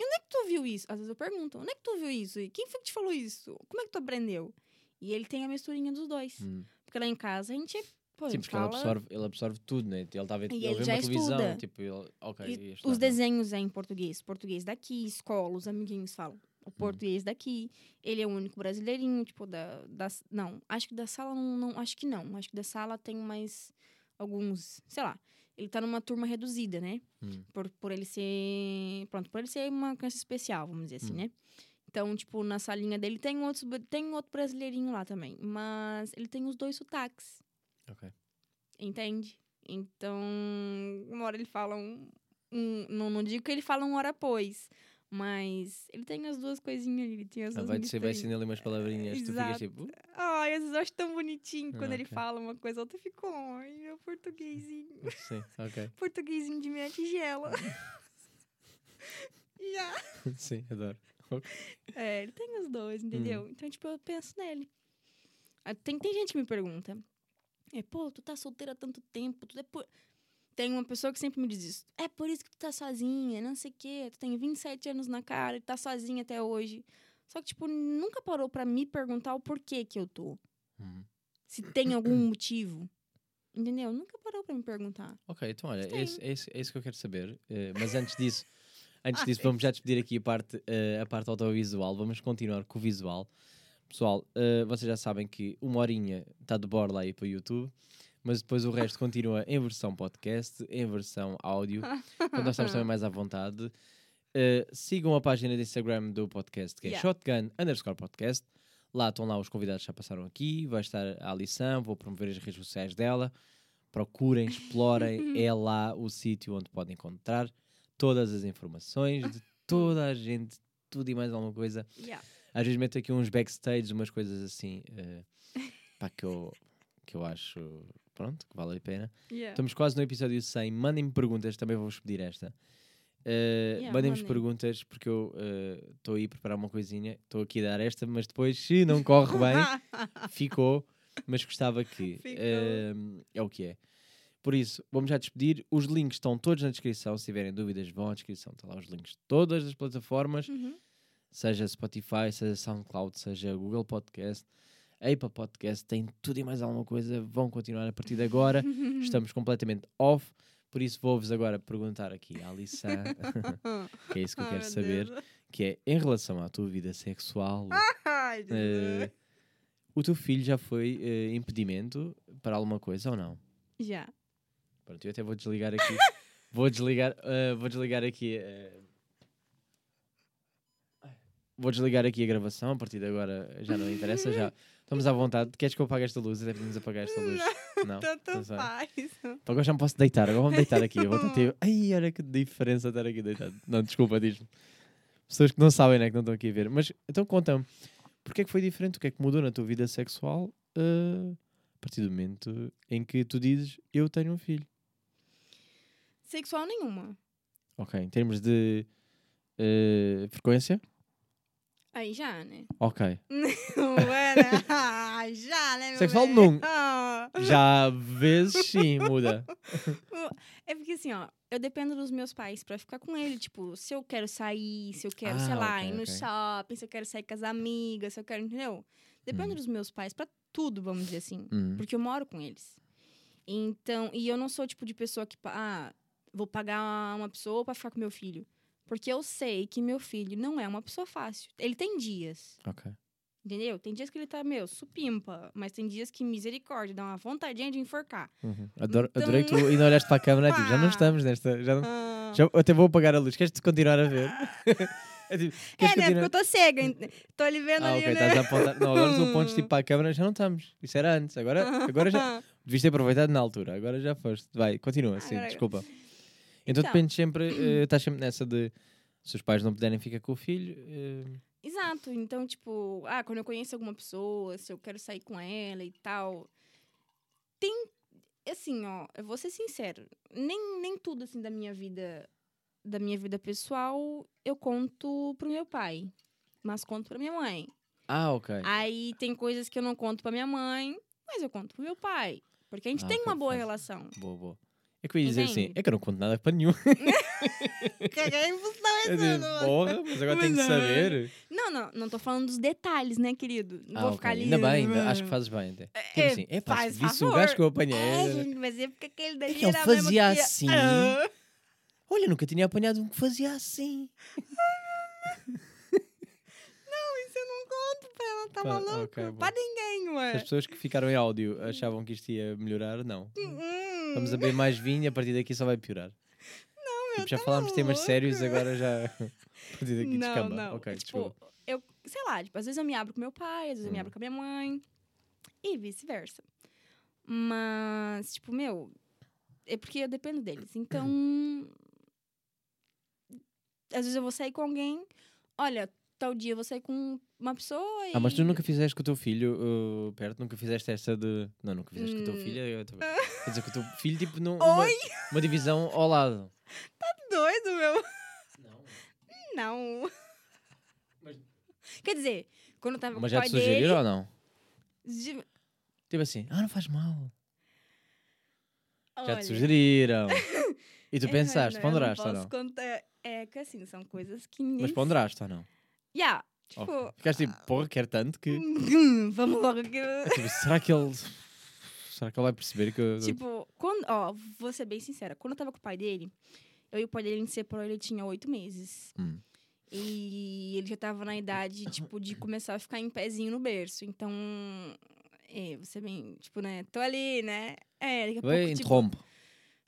Onde é que tu viu isso? Às vezes eu pergunto, onde é que tu viu isso? E quem foi que te falou isso? Como é que tu aprendeu? E ele tem a misturinha dos dois. Hum. Porque lá em casa a gente. A Sim, gente porque ele fala- absorve, ele absorve tudo, né? Ele estava ele, E vê ele uma televisão, tipo, ele, ok, E os não. desenhos é em português. Português daqui, escola, os amiguinhos falam. Hum. O português daqui. Ele é o único brasileirinho, tipo, da, da. Não, acho que da sala não, não. Acho que não. Acho que da sala tem mais alguns. Sei lá. Ele tá numa turma reduzida, né? Hum. Por, por ele ser. Pronto, por ele ser uma criança especial, vamos dizer assim, Hum. né? Então, tipo, na salinha dele tem, outros, tem outro brasileirinho lá também. Mas ele tem os dois sotaques. Ok. Entende? Então, uma hora ele fala um. um- não, não digo que ele fala uma hora após, mas ele tem as duas coisinhas ele tem as Ah, duas vai dizer, vai ali umas palavrinhas, tu ficas Exato. tipo, uh, Ai, às vezes eu acho tão bonitinho quando Ah, ele fala uma coisa, outra fica, ai, meu portuguesinho. sim, ok. Portuguesinho de minha tigela. Já. sim, adoro. É, ele tem os dois, entendeu? Hum. Então, tipo, eu penso nele. Ah, Tem, tem gente que me pergunta, é, pô, tu tá solteira há tanto tempo, tu é por... Tem uma pessoa que sempre me diz isso. É por isso que tu tá sozinha, não sei o quê. Tu tem 27 anos na cara e tá sozinha até hoje. Só que, tipo, nunca parou pra me perguntar o porquê que eu tô. Hum. Se tem algum motivo. Entendeu? Nunca parou pra me perguntar. Ok, então olha, é isso, é, isso, é isso que eu quero saber. Eh, mas antes disso, Antes disso, vamos já despedir aqui a parte, eh, a parte audiovisual. Vamos continuar com o visual. Pessoal, eh, vocês já sabem que uma horinha está de borla aí para o YouTube, mas depois o resto continua em versão podcast, em versão áudio. Portanto, nós estamos também mais à vontade. Eh, sigam a página de Instagram do podcast, que é Yeah. shotgun underscore podcast. Lá estão lá os convidados que já passaram aqui. Vai estar a lição, vou promover as redes sociais dela. Procurem, explorem. é lá o sítio onde podem encontrar todas as informações de toda a gente, tudo e mais alguma coisa. Yeah. Às vezes meto aqui uns backstage, umas coisas assim, eh, pá, que, eu, que eu acho, pronto, que vale a pena. Yeah. Estamos quase no episódio 100. Mandem-me perguntas, também vou-vos pedir esta. Eh, Yeah, Mandem-me mandem. perguntas, porque eu eh, estou aí a preparar uma coisinha. Estou aqui a dar esta, mas depois, se não corre bem, ficou. Mas gostava que. Eh, é o que é. Por isso, vamos já despedir. Os links estão todos na descrição. Se tiverem dúvidas, vão à descrição. Estão lá os links de todas as plataformas, Uhum. Seja Spotify, seja SoundCloud, seja Google Podcast, Apple Podcast, tem tudo e mais alguma coisa. Vão continuar a partir de agora. Estamos completamente off. Por isso, vou-vos agora perguntar aqui à Alissa, que é isso que eu quero meu saber, Deus. que é em relação à tua vida sexual. Ai, Jesus. o teu filho já foi eh, impedimento para alguma coisa ou não? Já. Pronto, eu até vou desligar aqui. vou desligar, eh, vou desligar aqui. eh, Vou desligar aqui a gravação, a partir de agora já não interessa, já estamos à vontade. Queres que eu apague esta luz? Até podemos apagar esta luz. Não? Tanto Então, faz. Então agora já me posso deitar, agora vou-me deitar aqui. Eu vou estar tipo, ai, olha que diferença estar aqui deitado. Não, desculpa, diz-me. Pessoas que não sabem, né, que não estão aqui a ver. Mas então conta-me, porque é que foi diferente? O que é que mudou na tua vida sexual eh, a partir do momento em que tu dizes eu tenho um filho? Sexual nenhuma. Ok, em termos de eh, frequência? Aí já, né? Ok. Ué, ah, já, né, meu Sexual bem? não. Ah. Já vezes sim, muda. É porque assim, ó, eu dependo dos meus pais pra ficar com ele. Tipo, se eu quero sair, se eu quero, sei Ah, lá, ok, ir no ok. shopping, se eu quero sair com as amigas, se eu quero, entendeu? Dependo Hum. dos meus pais pra tudo, vamos dizer assim. Hum, Porque eu moro com eles. Então, e eu não sou tipo de pessoa que, ah, vou pagar uma pessoa pra ficar com meu filho. Porque eu sei que meu filho não é uma pessoa fácil. Ele tem dias, ok. entendeu? Tem dias que ele tá, meu, supimpa. Mas tem dias que, misericórdia, dá uma vontadinha de enforcar. Uhum. Adoro, Então- Adorei que tu ainda olhaste para a câmera, tipo, já não estamos nesta. Já não, Ah. já, eu até vou apagar a luz. Queres-te continuar a ver? é tipo, É, né? Porque continuar? eu tô cega. Tô ali vendo Ah, ali, ok, né? estás a apontar. Não, agora tu apontes tipo para a câmera, já não estamos. Isso era antes. Agora, agora já. Devias ter aproveitado na altura, agora já foste. Vai, continua, sim, Agora- desculpa. Então, Então. dependes sempre, eh, estás sempre nessa de se os pais não puderem ficar com o filho. eh, Exato. Então, tipo, ah, quando eu conheço alguma pessoa, se eu quero sair com ela e tal. Tem. Assim, ó, eu vou ser sincero. Nem, nem tudo, assim, da minha vida. Da minha vida pessoal, eu conto pro meu pai. Mas conto pra minha mãe. Ah, ok. Aí tem coisas que eu não conto pra minha mãe, mas eu conto pro meu pai. Porque a gente Ah, tem uma boa faz- relação. Boa, boa. É que eu ia dizer assim, Entende? é que eu não conto nada para nenhum. Caguei em função Eu digo, porra, mas agora tenho que é. saber. Não, não, não tô falando dos detalhes, né, querido? Não Ah, vou ok. ficar ali. Ainda bem, ainda, "Ah, acho que fazes bem até. Tipo É, assim, é pá, o gajo que eu apanhei. É, gente, mas é porque aquele dali ele fazia assim? Ah. Olha, nunca tinha apanhado um que fazia assim. Isso eu não conto pra ela, tá maluco? ok, bom. pra ninguém, ué. As pessoas que ficaram em áudio achavam que isto ia melhorar, não. Hum, Vamos a beber mais vinho e a partir daqui só vai piorar. Não, Tipo, meu, já tá falámos temas sérios, agora já. A partir daqui Não, descamba. não. Ok, É, desculpa. tipo, eu, sei lá, tipo, às vezes eu me abro com meu pai, às vezes eu me Hum. abro com a minha mãe. E vice-versa. Mas, tipo, meu, é porque eu dependo deles. Então. às vezes eu vou sair com alguém. Olha, tal dia eu vou sair com uma pessoa e. Ah, mas tu nunca fizeste com o teu filho uh, perto? Nunca fizeste essa de. Não, nunca fizeste com o teu Hum. filho. eu tô- Quer dizer, com o teu filho, tipo, num, uma, Oi? uma divisão ao lado. Doido, meu. Não. Não. Mas- Quer dizer, quando eu tava Mas com já o te pai sugeriram dele. ou não? de- Tipo assim, ah, não faz mal. Já Olha, te sugeriram. E tu é, pensaste, não, eu ponderaste ou não? contar- É que assim, são coisas que ninguém. Mas ponderaste ou não? Yeah, tipo. Ficaste tipo, porra, quer tanto que. Vamos logo que. Tipo, será que ele. Será que ele vai perceber que eu. Tipo, quando, ó, vou ser bem sincera, quando eu tava com o pai dele, Eu e o pai dele, a gente separou, ele tinha oito meses. Hum. E ele já tava na idade, tipo, de começar a ficar em pezinho no berço. Então, é, você bem, tipo, né? Tô ali, né? É, daqui a pouco, tipo.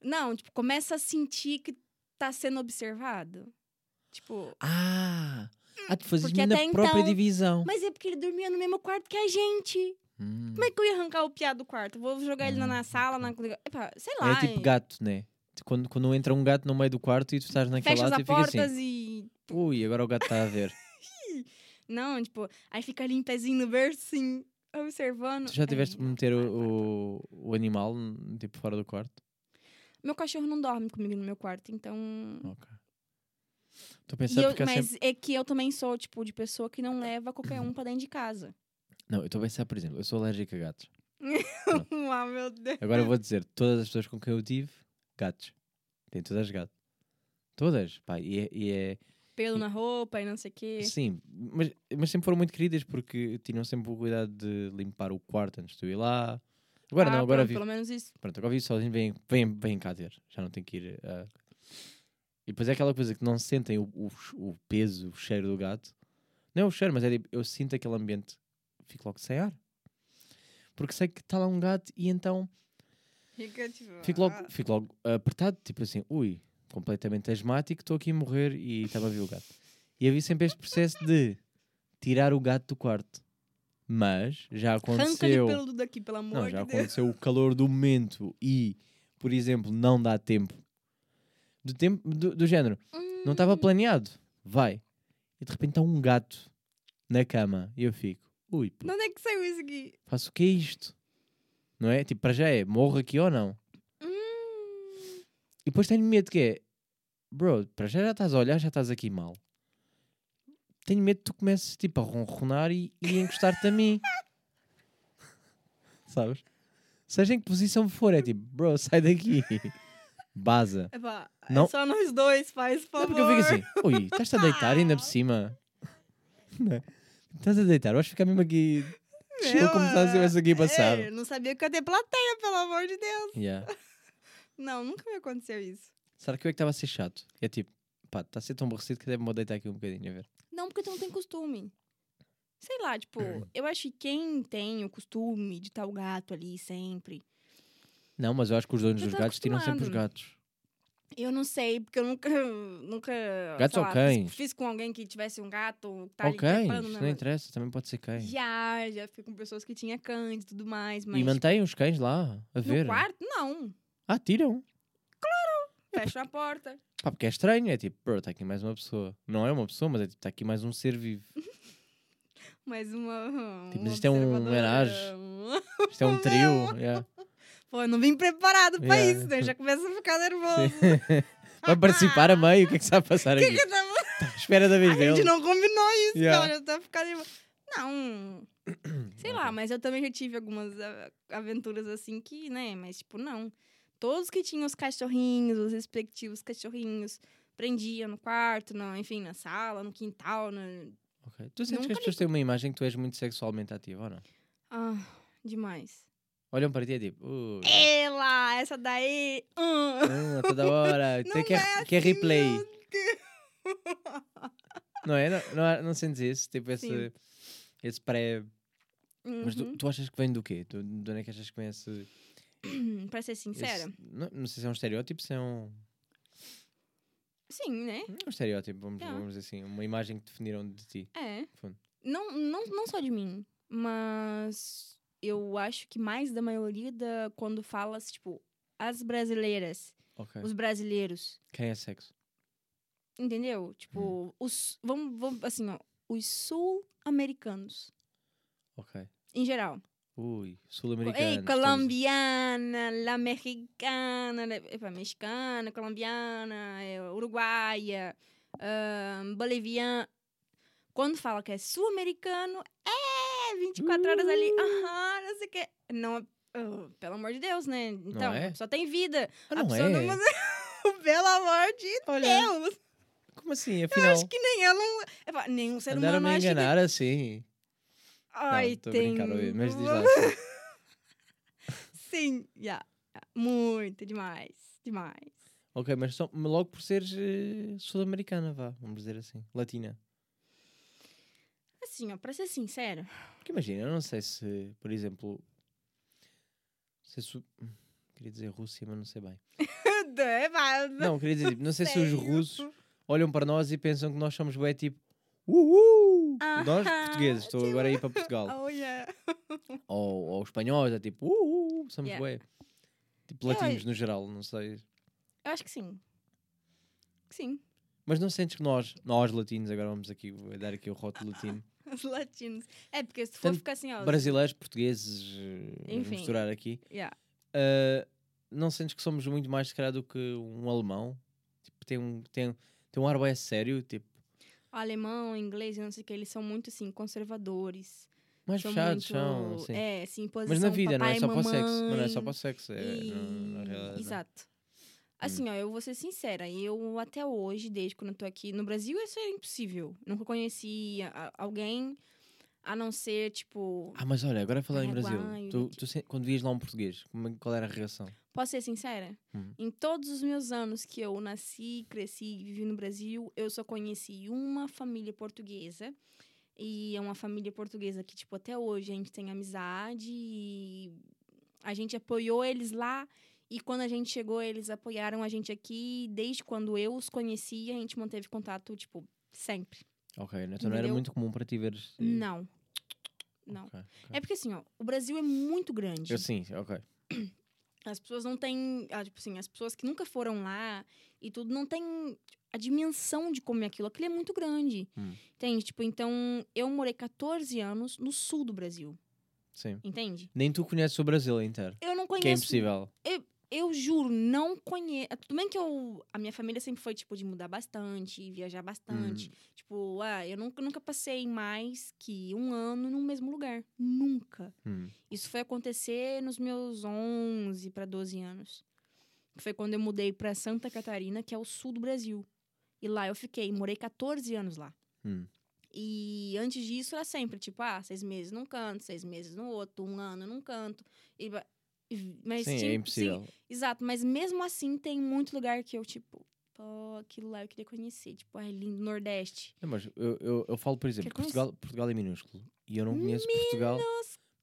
Não, tipo, começa a sentir que tá sendo observado. Tipo, Ah! Ah, tu fazes Porque na própria então- divisão. mas é porque ele dormia no mesmo quarto que a gente. Hum. Como é que eu ia arrancar o piá do quarto? Vou jogar ele na, sala, na. Epa, sei lá. É tipo é- gato, né? Quando, quando entra um gato no meio do quarto e tu estás naquele Fechas lado as e fica assim. e. Ui, agora o gato está a ver. Não, tipo, aí fica ali em pezinho no berço, assim, observando. Tu já tiveste É, de meter o, o, o animal tipo fora do quarto? Meu cachorro não dorme comigo no meu quarto, então. Ok. E pensar eu- mas sempre... é que eu também sou, tipo, de pessoa que não leva qualquer um pra dentro de casa. Não, eu estou a pensar, por exemplo, eu sou alérgico a gatos. ah, meu Deus. Agora eu vou dizer, todas as pessoas com quem eu tive, gatos. Tem todas gatos. Todas, pá, e é, e é- Pelo na roupa e não sei o quê. Sim, mas, mas sempre foram muito queridas porque tinham sempre o cuidado de limpar o quarto antes de eu ir lá. Agora Ah, não, agora pronto, vivo. Pelo menos isso. Pronto, agora vivo sozinho, vem, vem, vem cá ter. Já não tenho que ir. ah. E depois é aquela coisa que não sentem o, o, o peso, o cheiro do gato. Não é o cheiro, mas é tipo, eu sinto aquele ambiente, fico logo sem ar. Porque sei que está lá um gato e então Fica, tipo. fico logo, ah. fico logo apertado, tipo assim, ui, completamente asmático, estou aqui a morrer e estava a ver o gato. E havia sempre este processo de tirar o gato do quarto. Mas já aconteceu. pelo daqui, pelo amor Não, de já Deus. aconteceu o calor do momento e, por exemplo, não dá tempo. Do tempo do, do género, não estava Hum. planeado, vai. E de repente está um gato na cama e eu fico, ui, pô, De onde é que saiu isso aqui? faço o que é isto? Não é? Tipo, para já é, morro aqui ou não? Hum. E depois tenho medo que é, bro, para já já estás a olhar, já estás aqui mal. Tenho medo que tu comeces tipo a ronronar e, e encostar-te a mim. Sabes? Seja em que posição for, é tipo, bro, sai daqui. Baza. Epá, Não. é só nós dois, faz, por Não, favor. porque eu fico assim, ui, estás-te a deitar ainda por cima. Não é? Estás a deitar, vais ficar mesmo aqui chill como se estivesse aqui. É, eu não sabia que ia ter plateia, pelo amor de Deus. Yeah. Não, nunca me aconteceu isso. Será que eu é que estava a ser chato? É tipo, pá, está a ser tão aborrecido que deve-me deitar aqui um bocadinho a ver. Não, porque tu não tem costume. Sei lá, tipo, eu acho que quem tem o costume de estar o gato ali sempre. Não, mas eu acho que os donos Eu dos gatos tiram sempre os gatos. Eu não sei, porque eu nunca. nunca Gatos ou lá, cães? Fiz, fiz com alguém que tivesse um gato, tá Ou ali cães, não interessa, também pode ser cães. Já, já fiquei com pessoas que tinham cães e tudo mais, mas. E mantêm os cães lá, a no ver. quarto, não. Ah, tiram. Fecha a porta. Pá, porque é estranho, é tipo, bro, está aqui mais uma pessoa. Não é uma pessoa, mas é tipo, está aqui mais um ser vivo. Mais uma. Tipo, mas isto é um homenagem. Isto é um trio. yeah. Pô, eu não vim preparado pra Yeah. isso, né? Eu já começo a ficar nervoso. Vai participar a meio, o que é que está a passar Que aqui? que tá- Espera da vez A dele. gente não combinou isso, Yeah. não. Já tá ficando nervoso. Não. Sei lá, mas eu também já tive algumas ah, aventuras assim que, né? Mas, tipo, não. Todos que tinham os cachorrinhos, os respectivos cachorrinhos, prendiam no quarto, no, enfim, na sala, no quintal. No... Ok. Tu sentes que as pessoas têm uma imagem que tu és muito sexualmente ativa ou não? Ah, demais. Olham para ti e é tipo, uh, Ela, essa daí. hum. uh, a toda hora, Não tem que, é quer assim, replay. Não é? Não, não, é- não sentes isso? Tipo, esse, Sim. esse pré. Mas tu, Uhum. tu achas que vem do quê? Tu, de onde é que achas que vem esse. Hum, Pra ser sincera, esse- não, não sei se é um estereótipo, se é um. sim, né? Um estereótipo, vamos, Yeah. vamos dizer assim. Uma imagem que definiram de ti. É. Não, não, não só de mim, mas eu acho que mais da maioria da quando fala, tipo, as brasileiras, Ok. os brasileiros, Quem é sexo? entendeu? Tipo, os vamos, vamos assim, ó, os sul-americanos Ok. em geral. Ui, sul-americano. Ei, colombiana, la mexicana, la- epa, mexicana, colombiana, é, uruguaia, ahn, boliviana. Quando fala que é sul-americano, é 24 horas ali, Uh. aham, não sei o quê. Não, ah, pelo amor de Deus, né? Então, é? pessoa tem vida. Ah, a não pessoa é? não... pelo amor de Olha, Deus. como assim? Eu Afinal, acho que nem eu não... epa, nenhum ser andaram humano me acha que... enganar assim. Ai, não, tem... brincar, ouvi, mas diz lá. Sim, já. Muito, demais. Demais. Ok, mas só, logo por seres eh, sul-americana, vá, vamos dizer assim, latina. Assim, ó, pra ser sincera, Porque imagina, eu não sei se, por exemplo, se, queria dizer Rússia, mas não sei bem. Não, queria dizer, tipo, não sei se os russos olham para nós e pensam que nós somos bué tipo, uhul! Nós, Aham, portugueses, estou tipo, agora a ir para Portugal. Oh, yeah. Ou, ou espanhóis, é tipo, uhul! Somos Yeah. bué. Tipo, Eu latinos acho- no geral, não sei. Eu acho que sim. Sim. Mas não sentes que nós, nós latinos, agora vamos aqui, vou dar aqui o rótulo latino, Os latinos. É, porque se for Tanto ficar assim, ó. brasileiros, portugueses, eh, vamos Enfim. misturar aqui, Yeah. Uh, não sentes que somos muito mais, se calhar, do que um alemão? Tipo, tem um, tem, tem um ar bem sério, tipo, Alemão, inglês, não sei o que, eles são muito, assim, conservadores. mais são fechados muito, são, assim. É, assim, posição Mas na vida, não é só para o sexo. Não é mamãe. só para o sexo. É, E- não. Exato. Assim, ó, eu vou ser sincera, eu até hoje, desde quando eu tô aqui no Brasil, isso é impossível. Nunca conheci a- alguém a não ser, tipo. Ah, mas olha, agora falar em Brasil, tu, tipo- tu se- quando vias lá um português, como é- qual era a reação? Posso ser sincera? Hum. Em todos os meus anos que eu nasci, cresci e vivi no Brasil, eu só conheci uma família portuguesa. E é uma família portuguesa que, tipo, até hoje a gente tem amizade e a gente apoiou eles lá. E quando a gente chegou, eles apoiaram a gente aqui. Desde quando eu os conheci, a gente manteve contato, tipo, sempre. Ok, então não era Entendeu? muito comum para ti eh, Não. Não. ok, ok. É porque, assim, ó, o Brasil é muito grande. Eu sim, ok. As pessoas não têm. ah, tipo assim, as pessoas que nunca foram lá e tudo não têm a dimensão de como é aquilo. Aquilo é muito grande. Hum. Entende? Tipo, então, eu morei 14 anos no sul do Brasil. Sim. Entende? Nem tu conheces o Brasil inteiro. Eu não Que é conheço. impossível. eu juro, não conheço. Tudo bem que eu. A minha família sempre foi, tipo, de mudar bastante, viajar bastante. Hum. Tipo, ah, eu nunca, nunca passei mais que um ano no mesmo lugar. Nunca. Hum. Isso foi acontecer nos meus 11 para 12 anos. Foi quando eu mudei para Santa Catarina, que é o sul do Brasil. E lá eu fiquei, morei 14 anos lá. Hum. E antes disso era sempre, tipo, ah, seis meses num canto, seis meses no outro, um ano num canto. E- mas Sim, tinha- é impossível. exato, mas mesmo assim tem muito lugar que eu, tipo, pô, aquilo lá eu queria conhecer. Tipo, ai, lindo, Nordeste. Não, mas eu, eu, eu falo, por exemplo, conhecer? Portugal, Portugal é minúsculo. E eu não conheço Portugal.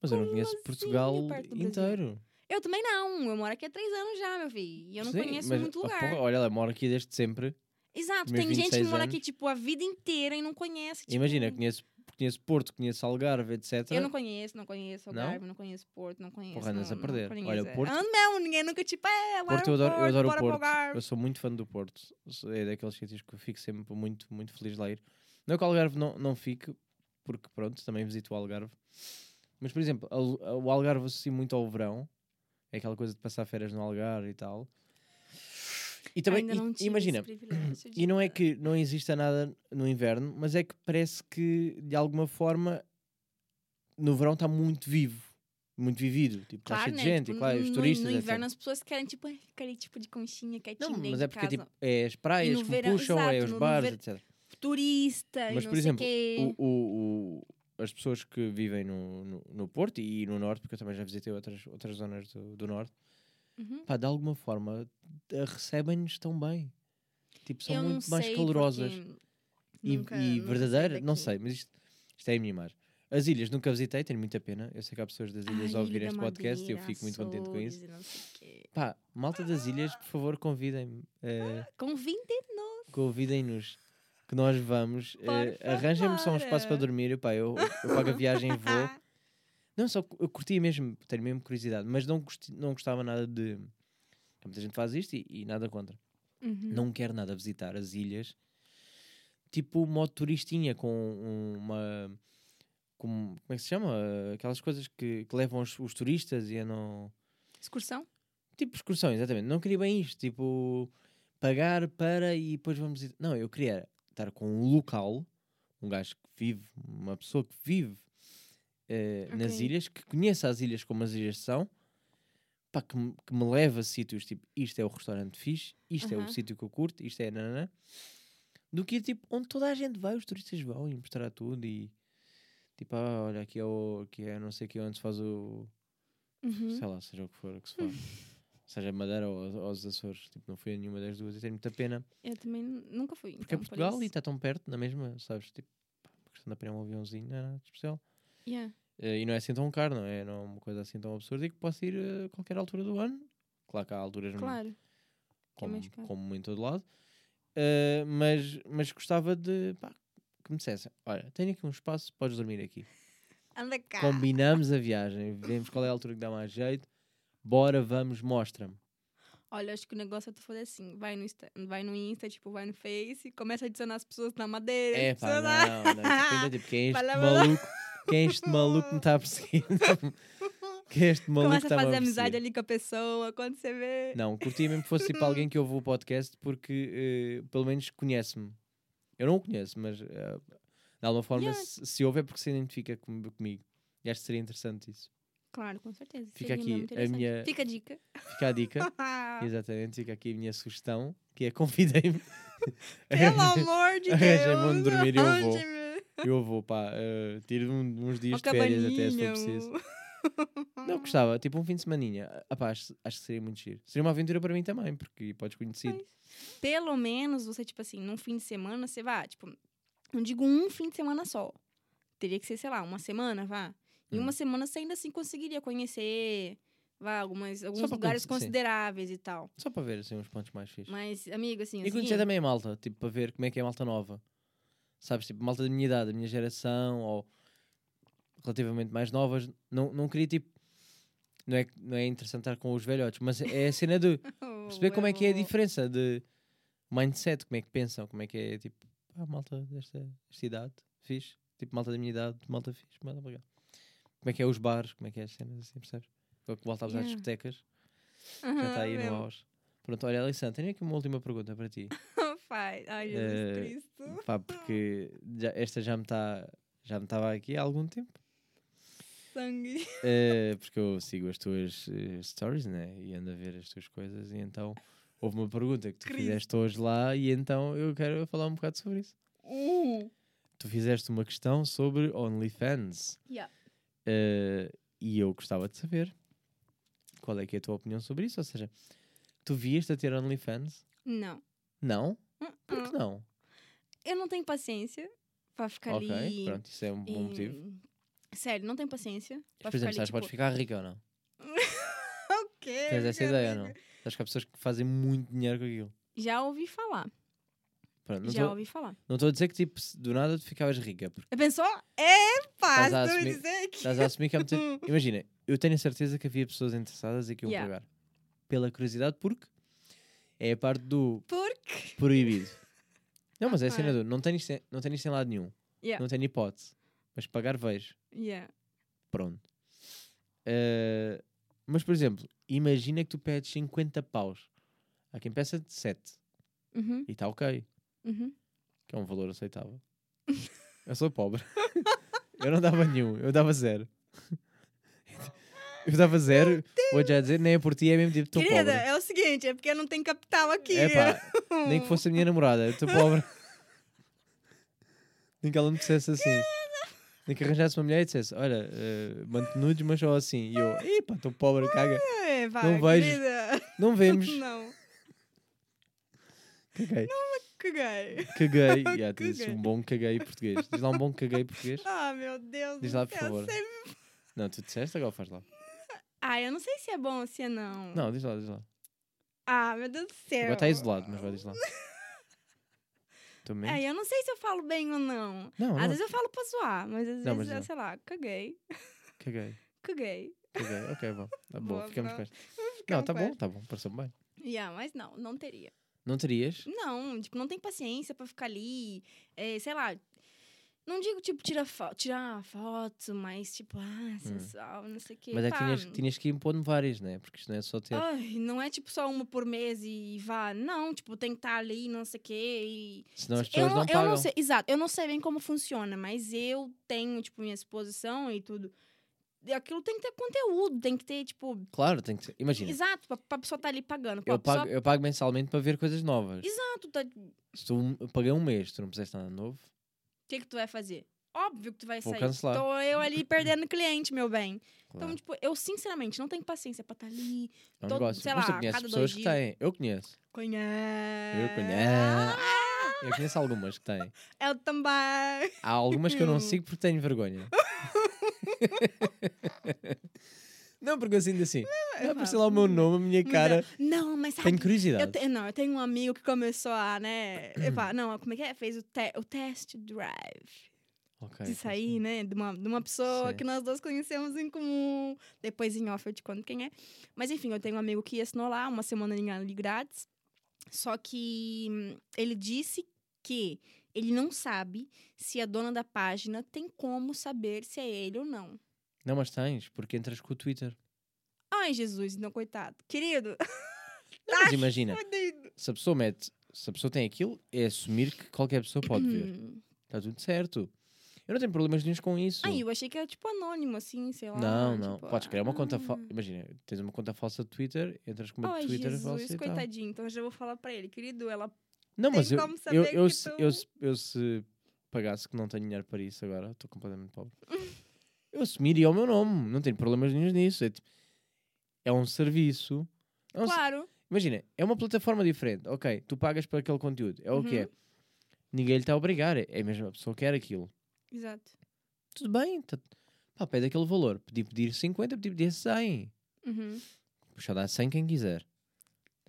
Mas eu não conheço assim, Portugal Brasil? inteiro. Eu também não, eu moro aqui há três anos já, meu filho. E eu não Sim, conheço mas, muito lugar. porra, olha, ela mora aqui desde sempre. Exato, tem gente que 26 mora anos. aqui, tipo, a vida inteira e não conhece. Tipo, Imagina, conheço, conheço Porto, conheço Algarve, etc. Eu não conheço, não conheço Não? Algarve, não, conheço Porto, não conheço. Porra, andas não, a perder. Não Olha. Porto- Ando mesmo, ninguém nunca, tipo, é, Porto, eu adoro, eu adoro o Porto. Eu sou muito fã do Porto. É daqueles sítios que eu fico sempre muito, muito feliz de lá ir. Não é que o Algarve não, não fique, porque pronto, também visito o Algarve. Mas, por exemplo, o Algarve associo muito ao verão. É aquela coisa de passar férias no Algarve e tal. E também, Ainda e- não tive imagina, de e não é que não exista nada no inverno, mas é que parece que, de alguma forma, no verão está muito vivo. Muito vivido. Tipo, está Claro, cheio de né? gente, tipo, e claro, os no, turistas, No etc. inverno as pessoas querem, tipo, ali, tipo, de conchinha, quietinho Não, mas é de porque tipo, é as praias no que verão- puxam, é exato, os no- no bares, ver- etc. Turista Mas, e por exemplo. O, o- o- as pessoas que vivem no, no, no Porto e no Norte, porque eu também já visitei outras, outras zonas do, do Norte, Uhum. pá, de alguma forma eh, recebem-nos tão bem. Tipo, são Eu muito mais calorosas e, e verdadeiras. Não sei, mas isto, isto é a minha imagem. As ilhas nunca visitei, tenho muita pena. Eu sei que há pessoas das ilhas a ouvir este podcast e eu fico muito contente com isso. Pá, malta das ilhas, por favor, convidem-me. eh, Convidem-nos. convidem-nos que nós vamos. Eh, Arranjem-me só um espaço para dormir. Pá, eu, eu pago a viagem e vou. Não, só eu curtia mesmo, tenho mesmo curiosidade, mas não, gosti- não gostava nada de. Muita gente faz isto e, e nada contra. Uhum. Não quero nada visitar as ilhas, tipo modo turistinha, com um- uma. Com, como é que se chama? Aquelas coisas que, que levam os, os turistas e andam. Excursão? Tipo excursão, exatamente. Não queria bem isto, tipo pagar para e depois vamos. Não, eu queria estar com um local, um gajo que vive, uma pessoa que vive eh, nas Ok. ilhas, que conheça as ilhas como as ilhas são, pá, que, me- que me leva a sítios tipo isto é o restaurante fixe, isto é o sítio que eu curto, isto é nananã, do que tipo onde toda a gente vai, os turistas vão e mostrar tudo e tipo, ah, olha, aqui é, o, aqui é não sei o que onde se faz o Uhum. sei lá, seja o que for que se faz. seja Madeira ou ou aos Açores. Tipo, não fui a nenhuma das duas e tenho muita pena. Eu também nu- nunca fui. Porque é então, por Portugal e isso- está tão perto, na mesma, sabes? Tipo, questão de apanhar um aviãozinho não é nada especial. Yeah. Eh, e não é assim tão caro, não é? Não é uma coisa assim tão absurda e que posso ir a qualquer altura do ano. Claro que há alturas Claro. que é como, caro. como em todo lado. Eh, mas, mas gostava de pá, que me dissessem: olha, tenho aqui um espaço, podes dormir aqui. Anda cá. Combinamos a viagem, vemos qual é a altura que dá mais jeito. Bora, vamos, mostra-me. Olha, acho que o negócio é tu fazer assim. Vai no, Insta, vai no Insta, tipo, vai no Face, começa a adicionar as pessoas na madeira. É pá, não, não. de repente é tipo, quem é este maluco? Quem é este maluco que me está a perseguir? quem é este maluco Começa a fazer a amizade ali com a pessoa, quando você vê. Não, curtia mesmo que fosse tipo alguém que ouve o podcast porque eh, pelo menos conhece-me. Eu não o conheço, mas eh, de alguma forma, Yeah. se, se ouve é porque se identifica com- comigo. E acho que seria interessante isso. Claro, com certeza. Fica seria aqui a minha- Fica a dica. Fica a dica. Exatamente, fica aqui a minha sugestão, que é convidei-me. Pelo amor de Arranjem-me Deus. onde dormir e eu vou. Eu vou, pá, eh, tiro um- uns dias de férias até se for preciso. Não, gostava, tipo um fim de semaninha. Ah, pá, acho, acho que seria muito giro. Seria uma aventura para mim também, porque podes conhecer. Pelo menos você, tipo assim, num fim de semana, você vai, tipo, não digo um fim de semana só. Teria que ser, sei lá, uma semana, vá. Em Hum. uma semana você ainda assim conseguiria conhecer, vá, algumas, alguns lugares conhecer, sim. consideráveis e tal. Só para ver assim uns pontos mais fixos. Mas, amigo, assim, E o conhecer também a malta, tipo, para ver como é que é a malta nova. Sabes, tipo, malta da minha idade, da minha geração, ou relativamente mais novas. Não, não queria, tipo, não é, não é interessante estar com os velhotes, mas é a cena de perceber como é que é a diferença de mindset, como é que pensam, como é que é, tipo, ah, malta desta, desta idade, fixe. Tipo, malta da minha idade, malta fixe, malta legal. Como é que é os bares, como é que é as cenas, assim, percebes? Quando voltávamos às Yeah. discotecas, já aham, está aí no auge. Pronto, olha, Alessandra, tenho aqui uma última pergunta para ti. Faz. Ai, Jesus Eh, Cristo. Pá, porque já- esta já me está já me estava aqui há algum tempo. Sangue. Eh, porque eu sigo as tuas eh, stories, né? E ando a ver as tuas coisas. E então houve uma pergunta que tu Cristo. fizeste hoje lá. E então eu quero falar um bocado sobre isso. Uh. Tu fizeste uma questão sobre OnlyFans. Yeah. E eu gostava de saber qual é que é a tua opinião sobre isso. Ou seja, tu vieste a ter OnlyFans? Não. Não? Por que não? Eu não tenho paciência pra ficar Ok, ali. pronto, isso é um bom em- motivo. Sério, não tenho paciência. Pra Por exemplo, sabes, podes tipo, ficar rica ou não? O quê? Tens essa ideia ou não? Sabes que há pessoas que fazem muito dinheiro com aquilo. Já ouvi falar. Pronto, não já estou ouvi falar. não estou a dizer que tipo, se do nada tu ficavas rica, porque pensou? Epa! Estás a Estou a assumir- dizer que. estás a assumir que há muita... Imagina, eu tenho a certeza que havia pessoas interessadas e que iam Yeah. pagar. Pela curiosidade, porque é a parte do Por quê? proibido. Não, mas é a cena do não tenho isto em- não em lado nenhum. Yeah. Não tenho hipótese. Mas pagar vejo. Yeah. Pronto. Eh, mas, por exemplo, imagina que tu pedes 50 paus. Há quem peça de 7. Uhum, E está ok. uhum. que é um valor aceitável. eu sou pobre. eu não dava nenhum, eu dava zero. Eu dava zero, vou já dizer, nem é por ti, é mesmo tipo, estou Querida, pobre. é o seguinte, é porque não tem capital aqui. É pá, nem que fosse a minha namorada, estou pobre. nem que ela me dissesse assim. Nem que arranjasse uma mulher e dissesse, olha, uh, mante nudes, mas só assim. E eu, epá, estou pobre, caga. É, pá, Não vejo. querida. Não vemos. Não, Caguei. caguei. Caguei. Yeah, Caguei. um bom caguei português. Diz lá um bom caguei português. Ah, meu Deus Diz lá, por favor. Não, tu disseste, agora faz lá. Ah, eu não sei se é bom ou se é não. Não, diz lá, diz lá. Ah, meu Deus do céu. Agora está isolado, mas vai diz lá. Mesmo? É, eu não sei se eu falo bem ou não. Não, Às não, vezes eu falo pra zoar, mas às Não, vezes mas eu, sei lá, caguei. caguei, Caguei. caguei. Ok, bom. Tá bom, ficamos com esta. Não, tá bom, tá bom, pareceu bem. Yeah, mas não, não teria. Não terias? Não, tipo, não tem paciência pra ficar ali, é, sei lá. Não digo, tipo, tira fo tirar foto, mas, tipo, ah, sensual, não sei o quê. Hum. Mas é que tinhas, tinhas que impondo várias, né? Porque isto não é só ter. Ai, não é, tipo, só uma por mês e vá. Não, tipo, tem que estar ali, não sei o quê. E... Senão as Eu pessoas não, não, eu pagam. não sei, exato, eu não sei bem como funciona, mas eu tenho, tipo, minha exposição e tudo. Aquilo tem que ter conteúdo, tem que ter, tipo. Claro, tem que ser. Imagina, Exato, pra, pra pessoa estar ali pagando. Eu pessoa... pago, eu pago mensalmente para ver coisas novas. Exato, tá... Se tu eu paguei um mês, tu não puseste nada novo, que, que tu vai fazer? óbvio que tu vai Vou sair. cancelar. Tô eu ali perdendo cliente, meu bem. Então, Claro. tipo, eu sinceramente não tenho paciência pra estar ali. É um todo- negócio. sei Mas tu lá, conheces cada pessoas que têm. Eu conheço. Conhece. Eu conheço. Eu conheço algumas que têm. Eu também. Há algumas que eu não sigo porque tenho vergonha. Não, porque eu sinto assim. Vai aparecer lá o meu nome, a minha cara. é- Não, mas sabe. Tenho curiosidade. Eu te- não, eu tenho um amigo que começou a, né? Epá, não, como é que é? Fez o, te, o test drive. Ok, de sair, né? De uma, de uma pessoa Sim. que nós dois conhecemos em comum. Depois em off eu te conto quem é. Mas enfim, eu tenho um amigo que assinou lá uma semana ali grátis. Só que hum, ele disse que ele não sabe se a dona da página tem como saber se é ele ou não. Não, mas tens, porque entras com o Twitter. Ai, Jesus, não, coitado. Querido, Não, mas imagina, fodido. se a pessoa mete, se a pessoa tem aquilo, é assumir que qualquer pessoa pode ver. Está tudo certo. Eu não tenho problemas nenhums com isso. Ai, eu achei que era tipo anônimo, assim, sei lá. não, não. tipo, Podes criar uma conta ah. falsa. Imagina, tens uma conta falsa de Twitter, entras com uma Ai, Twitter Jesus, falsa e tal. coitadinho. Então eu já vou falar pra ele, querido, ela Não, Tem mas eu, como eu, eu, que se, tu- eu, se- eu se pagasse que não tenho dinheiro para isso agora, estou completamente pobre. eu assumiria o meu nome, não tenho problemas nenhum nisso. É, tipo, é um serviço. É um se- Claro. Imagina, é uma plataforma diferente. Ok, tu pagas para aquele conteúdo. É o que Uhum. é. Ninguém lhe está a obrigar. É a pessoa que quer aquilo. Exato. Tudo bem. Tá, pá, pede aquele valor. Podia pedir 50, podia pedir 100. Uhum. Puxa, dá 100 quem quiser.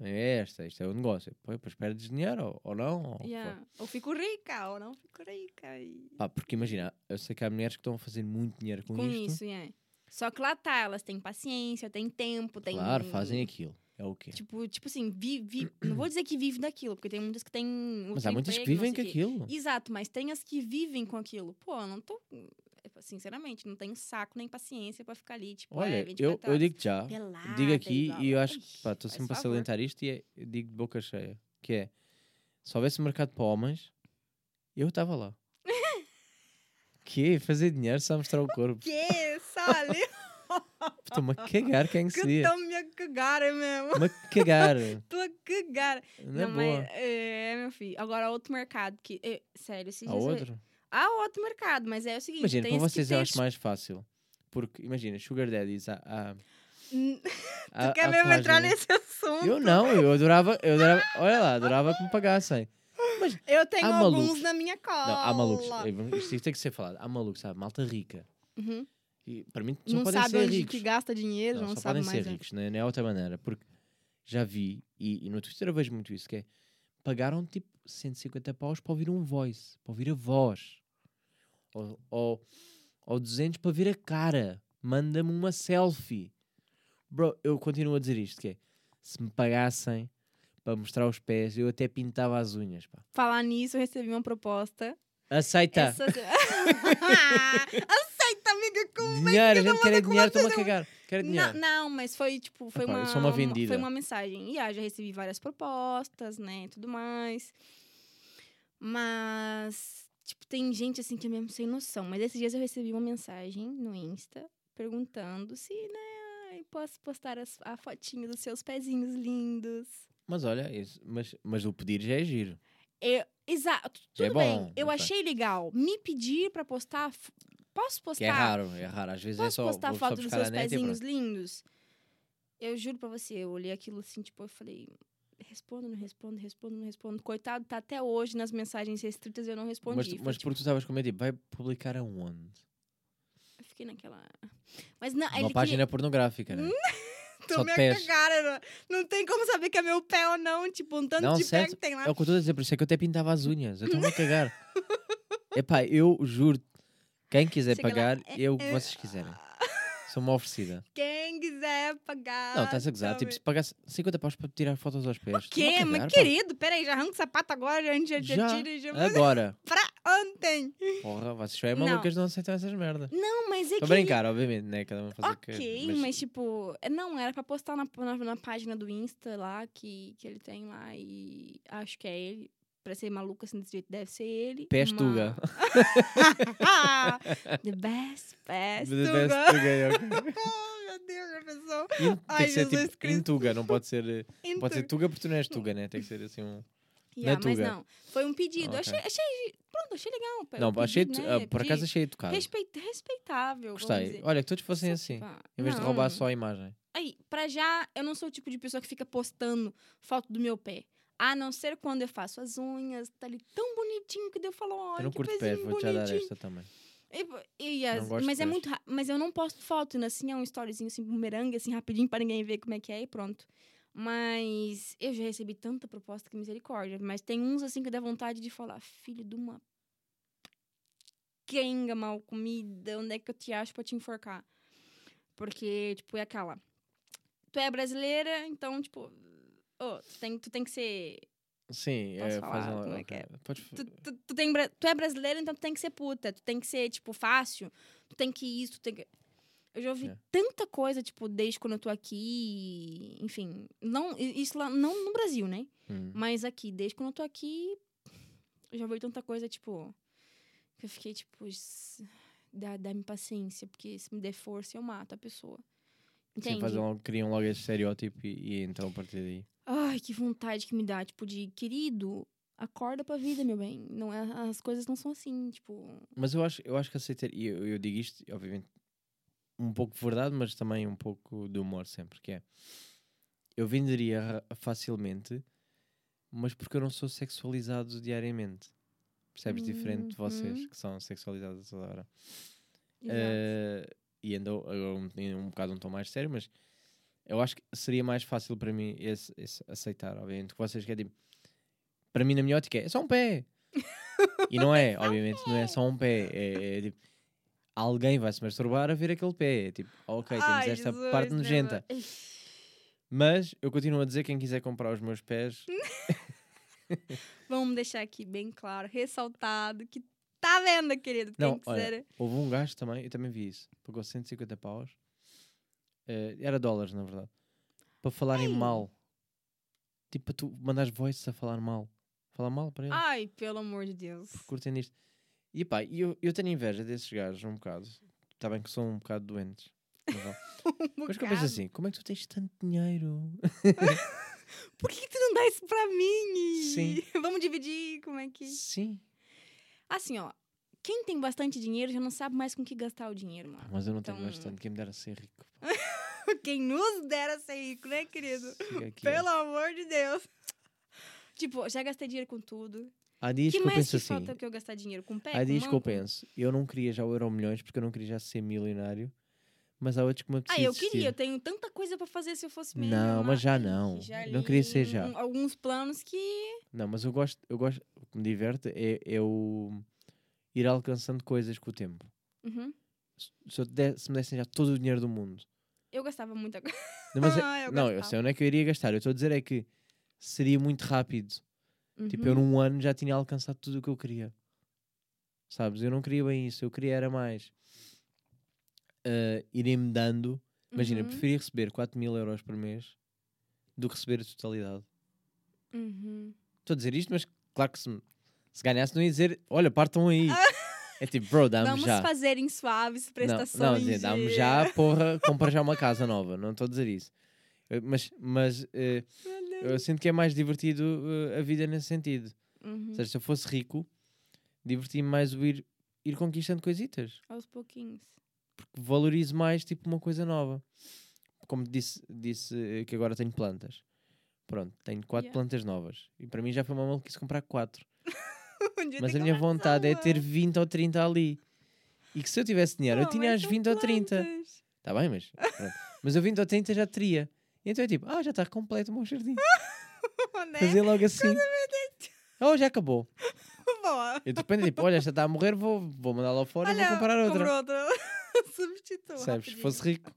É esta, isto é o negócio. Pô, Depois perdes dinheiro ou, ou não. Ou que. Yeah. Ou fico rica, ou não fico rica. E... Pá, porque imagina, eu sei que há mulheres que estão a fazer muito dinheiro com, Com isto. isso, é. Só que lá tá, elas têm paciência, têm tempo, têm. Claro, fazem aquilo. É o quê? Tipo, tipo assim, vi, vi- não vou dizer que vive daquilo, porque tem muitas que têm. Mas há muitas que emprego, não vivem com aquilo. Exato, mas tem as que vivem com aquilo. Pô, eu não tô. Sinceramente, não tenho saco nem paciência pra ficar ali, tipo, Olha, é, eu, 24 eu digo já, Pelada, digo aqui e eu acho que pá, estou sempre a salientar isto e é, digo de boca cheia, que é se houvesse mercado para homens, eu estava lá. que Fazer dinheiro só mostrar o corpo. Que, Sally? Estou-me a cagar quem que que seria. tão me a cagar, é mesmo? Me a cagar. Tô a cagar. Não é não, boa. mas é, meu filho. Agora, outro mercado que. é, sério, esses dias eu- outro? Há outro mercado, mas é o seguinte. Imagina, para que vocês eu acho mais fácil. Porque, imagina, Sugar Daddies há. há, Hum, Tu quer mesmo entrar nesse assunto? Eu não, eu adorava, eu adorava, olha lá, adorava que me pagassem. Eu tenho alguns malucos. na minha cola. Não, há malucos, isto tem que ser falado, há malucos, sabe, malta rica. Uhum. E para mim só Não podem sabe ser onde ricos. que gasta dinheiro, não, Não, só podem mais. ser ricos, não é, não é outra maneira. Porque já vi, e, e no Twitter eu vejo muito isso, que é, pagaram tipo 150 paus para ouvir um voice, para ouvir a voz. Ou, ou, ou 200 para ver a cara. Manda-me uma selfie. Bro, eu continuo a dizer isto, que é, se me pagassem para mostrar os pés, eu até pintava as unhas, pá. Falar nisso, eu recebi uma proposta. Aceita! Essa... Aceita, amiga, como Dinheiro, a gente quer é dinheiro, estou-me a cagar. Quero Não, dinheiro. não, mas foi tipo, foi eu uma, uma vendida. foi uma mensagem. E ah, já recebi várias propostas, né, tudo mais. Mas tipo, tem gente assim que é mesmo sem noção, mas esses dias eu recebi uma mensagem no Insta perguntando se, né, posso postar as- a fotinho dos seus pezinhos lindos. Mas olha, isso- mas, mas o pedir já é giro. Eu, exato, é tudo bem. bom, Eu ok. achei legal me pedir pra postar, posso postar? Que é raro, é raro. Às vezes é Posso só, postar vou foto dos seus pezinhos lindos? Eu juro pra você, eu olhei aquilo assim, tipo, eu falei, respondo, não respondo, respondo, não respondo. Coitado, tá até hoje nas mensagens restritas eu não respondi. Mas, Foi, mas tipo, porque tu estavas com medo, vai publicar aonde? Eu fiquei naquela... Mas não, Uma página pornográfica, né? Tô me cara, não, não tem como saber que é meu pé ou não, tipo, um tanto Não, de pé certo. que tem lá. É o que eu a dizer, por isso é que eu até pintava as unhas. Eu estou-me a cagar. Epá, eu juro, quem quiser Chega lá, pagar, é, eu é, vocês quiserem. Sou uma oferecida. Quem quiser pagar... Não, estás a gozar. Tipo, se pagasse 50 paus para tirar fotos aos pés. O quê? Mas querido, peraí, já arranca o sapato agora, já, já, já, Já, tira, já... agora. Pra ontem. Porra, vocês são Não. malucas, não aceitam essas merdas. Não, mas é Estou que... a brincar, obviamente, né? Cada um faz o que Ok, quer. mas... tipo, não, era pra postar na, na, na página do Insta lá, que, que ele tem lá, e acho que é ele. Pra ser maluco assim desse jeito, deve ser ele. Pés uma-. The best, best The best Tuga, é oh, meu Deus, já pensou? In- Tem Ai, que ser Jesus tipo Cristo. em Tuga, não pode ser. Pode ser Tuga porque tu não és Tuga, né? Tem que ser assim um. yeah, na mas Tuga. não, foi um pedido. Ok. Achei, achei, pronto, achei legal. Não, eu achei, né, ah, por acaso achei educado. Respeit- respeitável. Gostei. Olha, que todos fossem assim. Em vez de roubar não. só a imagem. Aí, pra já, eu não sou o tipo de pessoa que fica postando foto do meu pé. A não ser quando eu faço as unhas, tá ali tão bonitinho que daí eu falo, olha, eu não que curto pés, vou-te já dar esta também. E, e as- mas é pés. muito Mas eu não posto foto, né? Assim, é um storyzinho assim, bumerangue, assim, rapidinho pra ninguém ver como é que é e pronto. Mas eu já recebi tanta proposta que misericórdia. Mas tem uns assim que dá vontade de falar, filho de uma quenga mal comida, onde é que eu te acho pra te enforcar? Porque, tipo, é aquela. Tu é brasileira, então, tipo, ô, tu, tem, tu tem que ser Sim, Posso é, falar faz como é que é? Podes, tu, tu, tu tem, tu é brasileiro, então tu tem que ser puta. Tu tem que ser, tipo, fácil. Tu tem que isso, tu tem que... Eu já ouvi É. tanta coisa, tipo, desde quando eu tô aqui. Enfim, não, isso lá, não no Brasil, né? Hum. Mas aqui, desde quando eu tô aqui, eu já ouvi tanta coisa, tipo. Que eu fiquei, tipo, "S- dá- dá-me paciência, porque se me der força, eu mato a pessoa. Sim, Entende? fazem logo, criam logo esse estereótipo e, e então a partir daí. Ai, que vontade que me dá, tipo, de querido, acorda pra vida, meu bem. Não é, as coisas não são assim, tipo. Mas eu acho, eu acho que aceitar, e eu, eu digo isto, obviamente, um pouco de verdade, mas também um pouco de humor sempre, que é eu venderia facilmente, mas porque eu não sou sexualizado diariamente. Percebes? Diferente de vocês, Uhum. que são sexualizados toda hora. exato. Eh, e andou agora um, um bocado um tom mais sério, mas eu acho que seria mais fácil para mim esse, esse aceitar, obviamente, que vocês querem tipo, para mim na minha ótica é, é só um pé. e não é, obviamente, não é só um pé. É, é, tipo, alguém vai se masturbar a ver aquele pé. É tipo, ok, temos Ai, esta Jesus, parte nojenta. Mas eu continuo a dizer, quem quiser comprar os meus pés, Vamos deixar aqui bem claro, ressaltado, que tá vendo, querido? Quem Não, olha, quiser. houve um gajo também, eu também vi isso, pagou 150 paus, eh, era dólares na verdade, para falarem Ei. mal. Tipo, para tu mandares voices a falar mal. Falar mal para eles, Ai, pelo amor de Deus. curtem nisto. E pá, eu, eu tenho inveja desses gajos um bocado. Está bem que são um bocado doentes. Um Mas que eu penso assim, como é que tu tens tanto dinheiro? Por que que tu não dá isso pra mim? Sim. Vamos dividir, como é que... Sim. Assim, ó. Quem tem bastante dinheiro já não sabe mais com que gastar o dinheiro, mano. Mas eu não tenho Então- bastante, quem me dera ser rico. Quem nos dera ser rico, né, querido? Ó. Pelo amor de Deus. Tipo, já gastei dinheiro com tudo. Há dias que que eu penso assim, falta que eu gastar dinheiro com pé? Há dias que eu penso, eu não queria já o Euro Milhões porque eu não queria já ser milionário, mas há outros que me Ah, apetece eu queria. Eu tenho tanta coisa pra fazer se eu fosse Não, milionário. mas já não. já Não queria ser já. um- Alguns planos que... Não, mas eu gosto, eu gosto, o que me diverte é, é o ir alcançando coisas com o tempo. Uhum. Se, se eu der- se me dessem já todo o dinheiro do mundo. Eu gastava muita coisa. Não, mas é- Ah, eu não, eu gastava. sei onde é que eu iria gastar. Eu estou a dizer é que seria muito rápido. Tipo, eu Uhum. num ano já tinha alcançado tudo o que eu queria. Sabes? Eu não queria bem isso. Eu queria era mais ah, irem-me dando. Imagina, eu Uhum. preferia receber 4 mil euros por mês do que receber a totalidade. Uhum. Estou a dizer isto, mas claro que se, se ganhasse não ia dizer, olha, partam aí. é tipo, bro, dá-me Vamos já. fazer em suaves Não, prestações. não, dá-me de- já, porra, compra já uma casa nova. Não estou a dizer isso. Mas, mas Deus. eu sinto que é mais divertido eh, a vida nesse sentido. Uhum. Ou seja, se eu fosse rico, divertia-me mais o ir, ir conquistando coisitas. Aos pouquinhos. Porque valorizo mais, tipo, uma coisa nova. Como disse, disse eh, que agora tenho plantas. Pronto, tenho quatro Yeah. plantas novas. E para mim já foi uma maluquice comprar quatro. Um Mas a minha vontade é ter 20 ou 30 ali. E que se eu tivesse dinheiro, eu tinha mas as são 20 ou 30. plantas. Está bem, mas. pronto. mas eu 20 ou 30 já teria. E então é tipo, ah, já está completo o meu jardim. Né? Fazer logo assim. Oh, já acabou. Boa. E de repente, tipo, olha, esta está a morrer, vou, vou mandá-la fora e Olha, vou comprar outra. outra. Substitua. Sabes? Se fosse rico.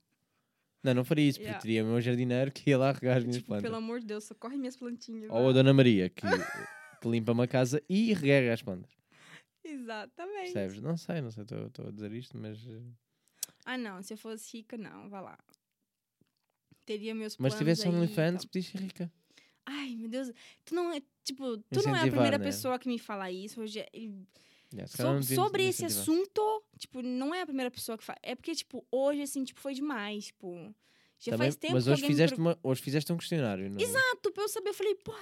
Não, não faria isso, porque Yeah. teria o meu jardineiro que ia lá regar as minhas Tipo, plantas. pelo amor de Deus, socorre minhas plantinhas. Ou a. Dona Maria, que, que limpa uma casa e rega as plantas. Exatamente. Percebes? Não sei, não sei, estou a dizer isto, mas. eh, Ah, não. Se eu fosse rica, não. Vá lá. Teria meus Mas planos se tivesse aí, OnlyFans, tá. podias ser rica. Ai, meu Deus. Tu não é, tipo, tu não é a primeira né? pessoa que me fala isso. Hoje, Yeah, se So- sobre esse assunto, tipo, não é a primeira pessoa que fala. É porque, tipo, hoje, assim, tipo, foi demais, tipo... Já Também- faz tempo mas que hoje fizeste, per- uma, hoje fizeste um questionário. Não? é? Exato, pra eu saber, eu falei, pô,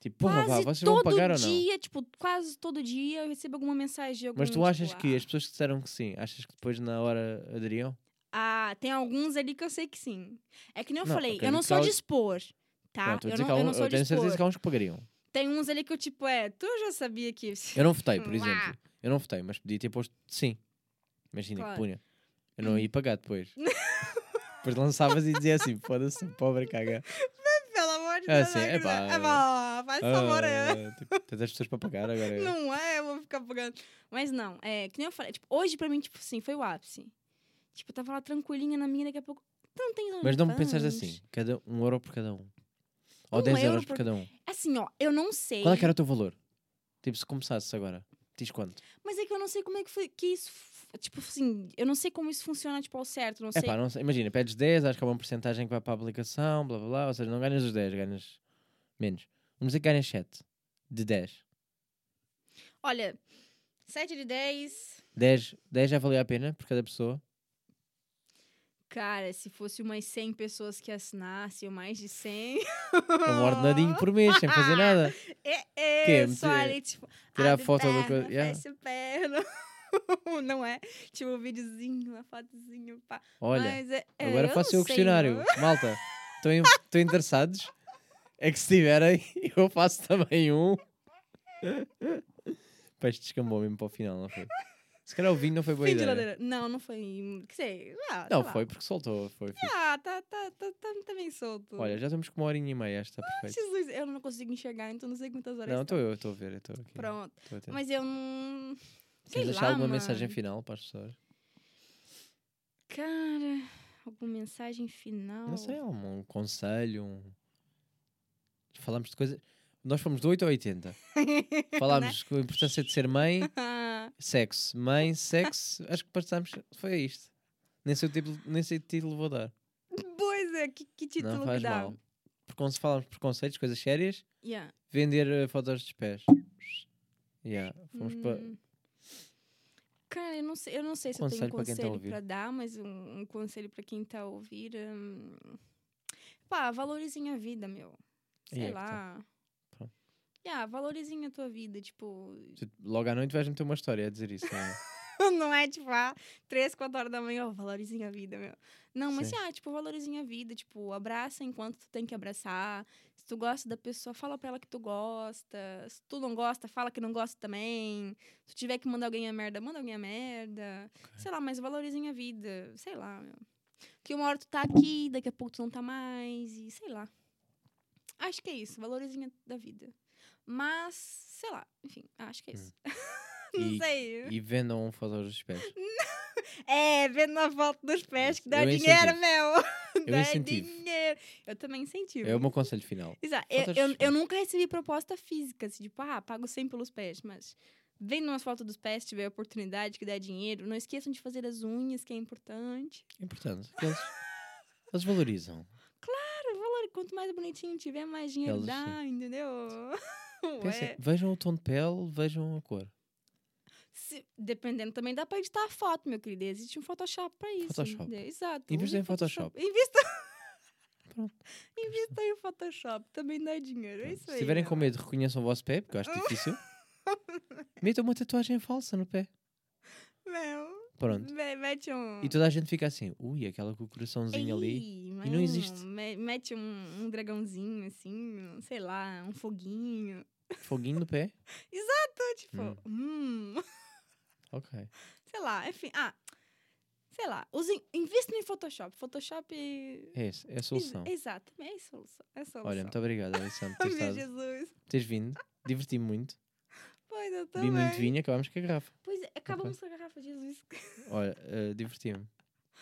Tipo, porra, vá, vocês vão todo pagar ou não? dia, tipo, quase todo dia eu recebo alguma mensagem de algum, Mas tu achas tipo, que ah, as pessoas que disseram que sim, achas que depois na hora aderiam? Ah, tem alguns ali que eu sei que sim. É que nem eu Não, falei, eu acredito não sou de expor, tá? Não, eu, não, há eu um- não sou eu tenho certeza que há uns que pagariam. Tem uns ali que eu, tipo, é, tu já sabia que... Eu não votei, por exemplo. Eu não votei, mas podia ter posto sim. Imagina Claro. que punha. Eu não ia pagar depois. depois lançavas e dizia assim: foda-se, pobre caga. Pelo amor de Ah, Deus, sim, não é pá. É pá, faz favor, é. Ah, tipo, tens as pessoas para pagar agora. Não é, eu vou ficar pagando. Mas não, é, que nem eu falei, tipo, hoje pra mim, tipo assim, foi o ápice. Tipo, eu tava lá tranquilinha na minha, daqui a pouco, não tem Mas não pensaste assim: cada, um euro por cada um. Ou Um 10 euro euros por por- cada um. Assim, ó, eu não sei. Qual é que era o teu valor? Tipo, se começasses agora, diz quanto? Mas é que eu não sei como é que foi que isso. Tipo assim, eu não sei como isso funciona, tipo, ao certo. Não É sei. pá, não sei. Imagina, pedes 10, acho que há uma porcentagem que vai para a aplicação, blá blá blá. Ou seja, não ganhas os 10, ganhas menos. Vamos dizer que ganhas 7 de 10. Olha, 7 de 10. 10, 10 já valia a pena por cada pessoa. Cara, se fosse umas 100 pessoas que assinassem, ou mais de 100. Um ordenadinho por mês, sem fazer nada. É, é, Meter- só ali, tipo. tirar abre foto do perna, co- yeah. fecha perna. Não é? Tipo, um videozinho, uma fotozinho, pá. Olha, é, é, agora faço o questionário. não. Malta, estão interessados? É que se tiverem, eu faço também um. Peste descambou mesmo para o final, não foi? Se calhar o vinho não foi boa Fim de ideia. ladeira. Não, não foi. Que sei. Ah, Não, lá. foi porque soltou. Foi. Ah, tá, tá, tá, tá, tá bem solto. Olha, já estamos com uma horinha e meia, está perfeito. Jesus, eu não consigo enxergar, então não sei quantas horas. Não, estou eu, estou a ver, estou aqui. Pronto. Mas eu não. Queres deixar lá, alguma mensagem mano. final para as pessoas? Cara, alguma mensagem final? Não sei, um, um conselho, um... Falamos de coisas... Nós fomos do 8 ao 80. Falámos com a importância de ser mãe, sexo. Mãe, sexo, acho que passámos... Foi isto. Nem sei o título, nem sei o título vou dar. pois é, que, que título não que faz dá? mal. Porque se falámos preconceitos, coisas sérias, Yeah. vender eh, fotos dos pés. Yeah, fomos para... Hum. Cara, eu não sei, eu não sei se eu tenho Conselho um para tá a conselho ouvir. pra dar, mas um, um conselho pra quem tá a ouvir. hum, Pá, valorizem a vida, meu. Sei é tá. lá. Pronto. Yeah, valorizem a tua vida, tipo. Logo à noite vais meter uma história a dizer isso. Não é? não é tipo, ah, três, quatro horas da manhã, ó, valorizem a vida, meu. Não, mas Sim. ah, tipo, valorizem a vida, tipo, abraça enquanto tu tem que abraçar. Se tu gosta da pessoa, fala pra ela que tu gosta. Se tu não gosta, fala que não gosta também. Se tu tiver que mandar alguém a merda, manda alguém a merda. Sei lá, mas valorizem a vida. Sei lá, meu. Que uma hora tu tá aqui, daqui a pouco tu não tá mais, e sei lá. Acho que é isso, valorizem a da vida. Mas, sei lá, enfim, acho que é isso. não Hum. E- sei. E vendam fotos dos pés. É, vendo a foto dos pés que dá Eu dinheiro, incentivo. meu. Eu dá incentivo. dinheiro. Eu também incentivo. É o meu conselho final. Exato. Eu, eu, eu nunca recebi proposta física, assim, tipo, ah, pago 100 pelos pés, mas vendo umas fotos dos pés, se tiver oportunidade que dá dinheiro, não esqueçam de fazer as unhas, que é importante. É importante. Eles, eles valorizam. Quanto mais bonitinho tiver, mais dinheiro Eles, dá, entendeu? Pensem, Ué. vejam o tom de pele, vejam a cor. Se- dependendo também dá pra editar a foto, meu querido. Existe um Photoshop pra isso. Photoshop. entendeu? Exato. Invista em Photoshop. Invista. Pronto. Invista em Photoshop. Também dá dinheiro. É isso Se meu. com medo, reconheçam o vosso pé, porque eu acho difícil. Metam uma tatuagem falsa no pé. Meu. Pronto. me- Mete um. E toda a gente fica assim, ui, aquela com o coraçãozinho ali. Ei, E não existe. me- Mete um, um dragãozinho assim, sei lá, um foguinho. Foguinho no pé. Então, tipo, hum. Ok. sei lá, enfim. Ah, sei lá. Usem, invistam em Photoshop. Photoshop. É é a solução. Ex- Exato, é a solução. É a solução. Olha, muito obrigado, Alessandro, por ter meu estado, Jesus. teres vindo. Diverti-me muito. Pois eu Vi também. muito vinho, acabámos com a garrafa. Pois é, acabamos com a garrafa, Jesus. Olha, eh, diverti-me.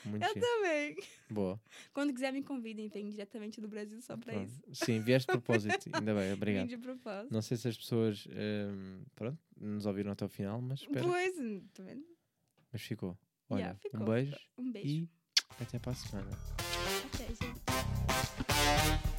Muito Eu também. Boa. Quando quiser, me convidem. Vem diretamente do Brasil só Pronto. isso. Sim, vieste de propósito. Ainda bem, Vim obrigado. de propósito. Não sei se as pessoas ehm, pronto, nos ouviram até o final, mas espero. Pois, tá vendo? Mas ficou. Olha, Yeah, ficou, um beijo Um beijo. e até para a semana. Até, gente.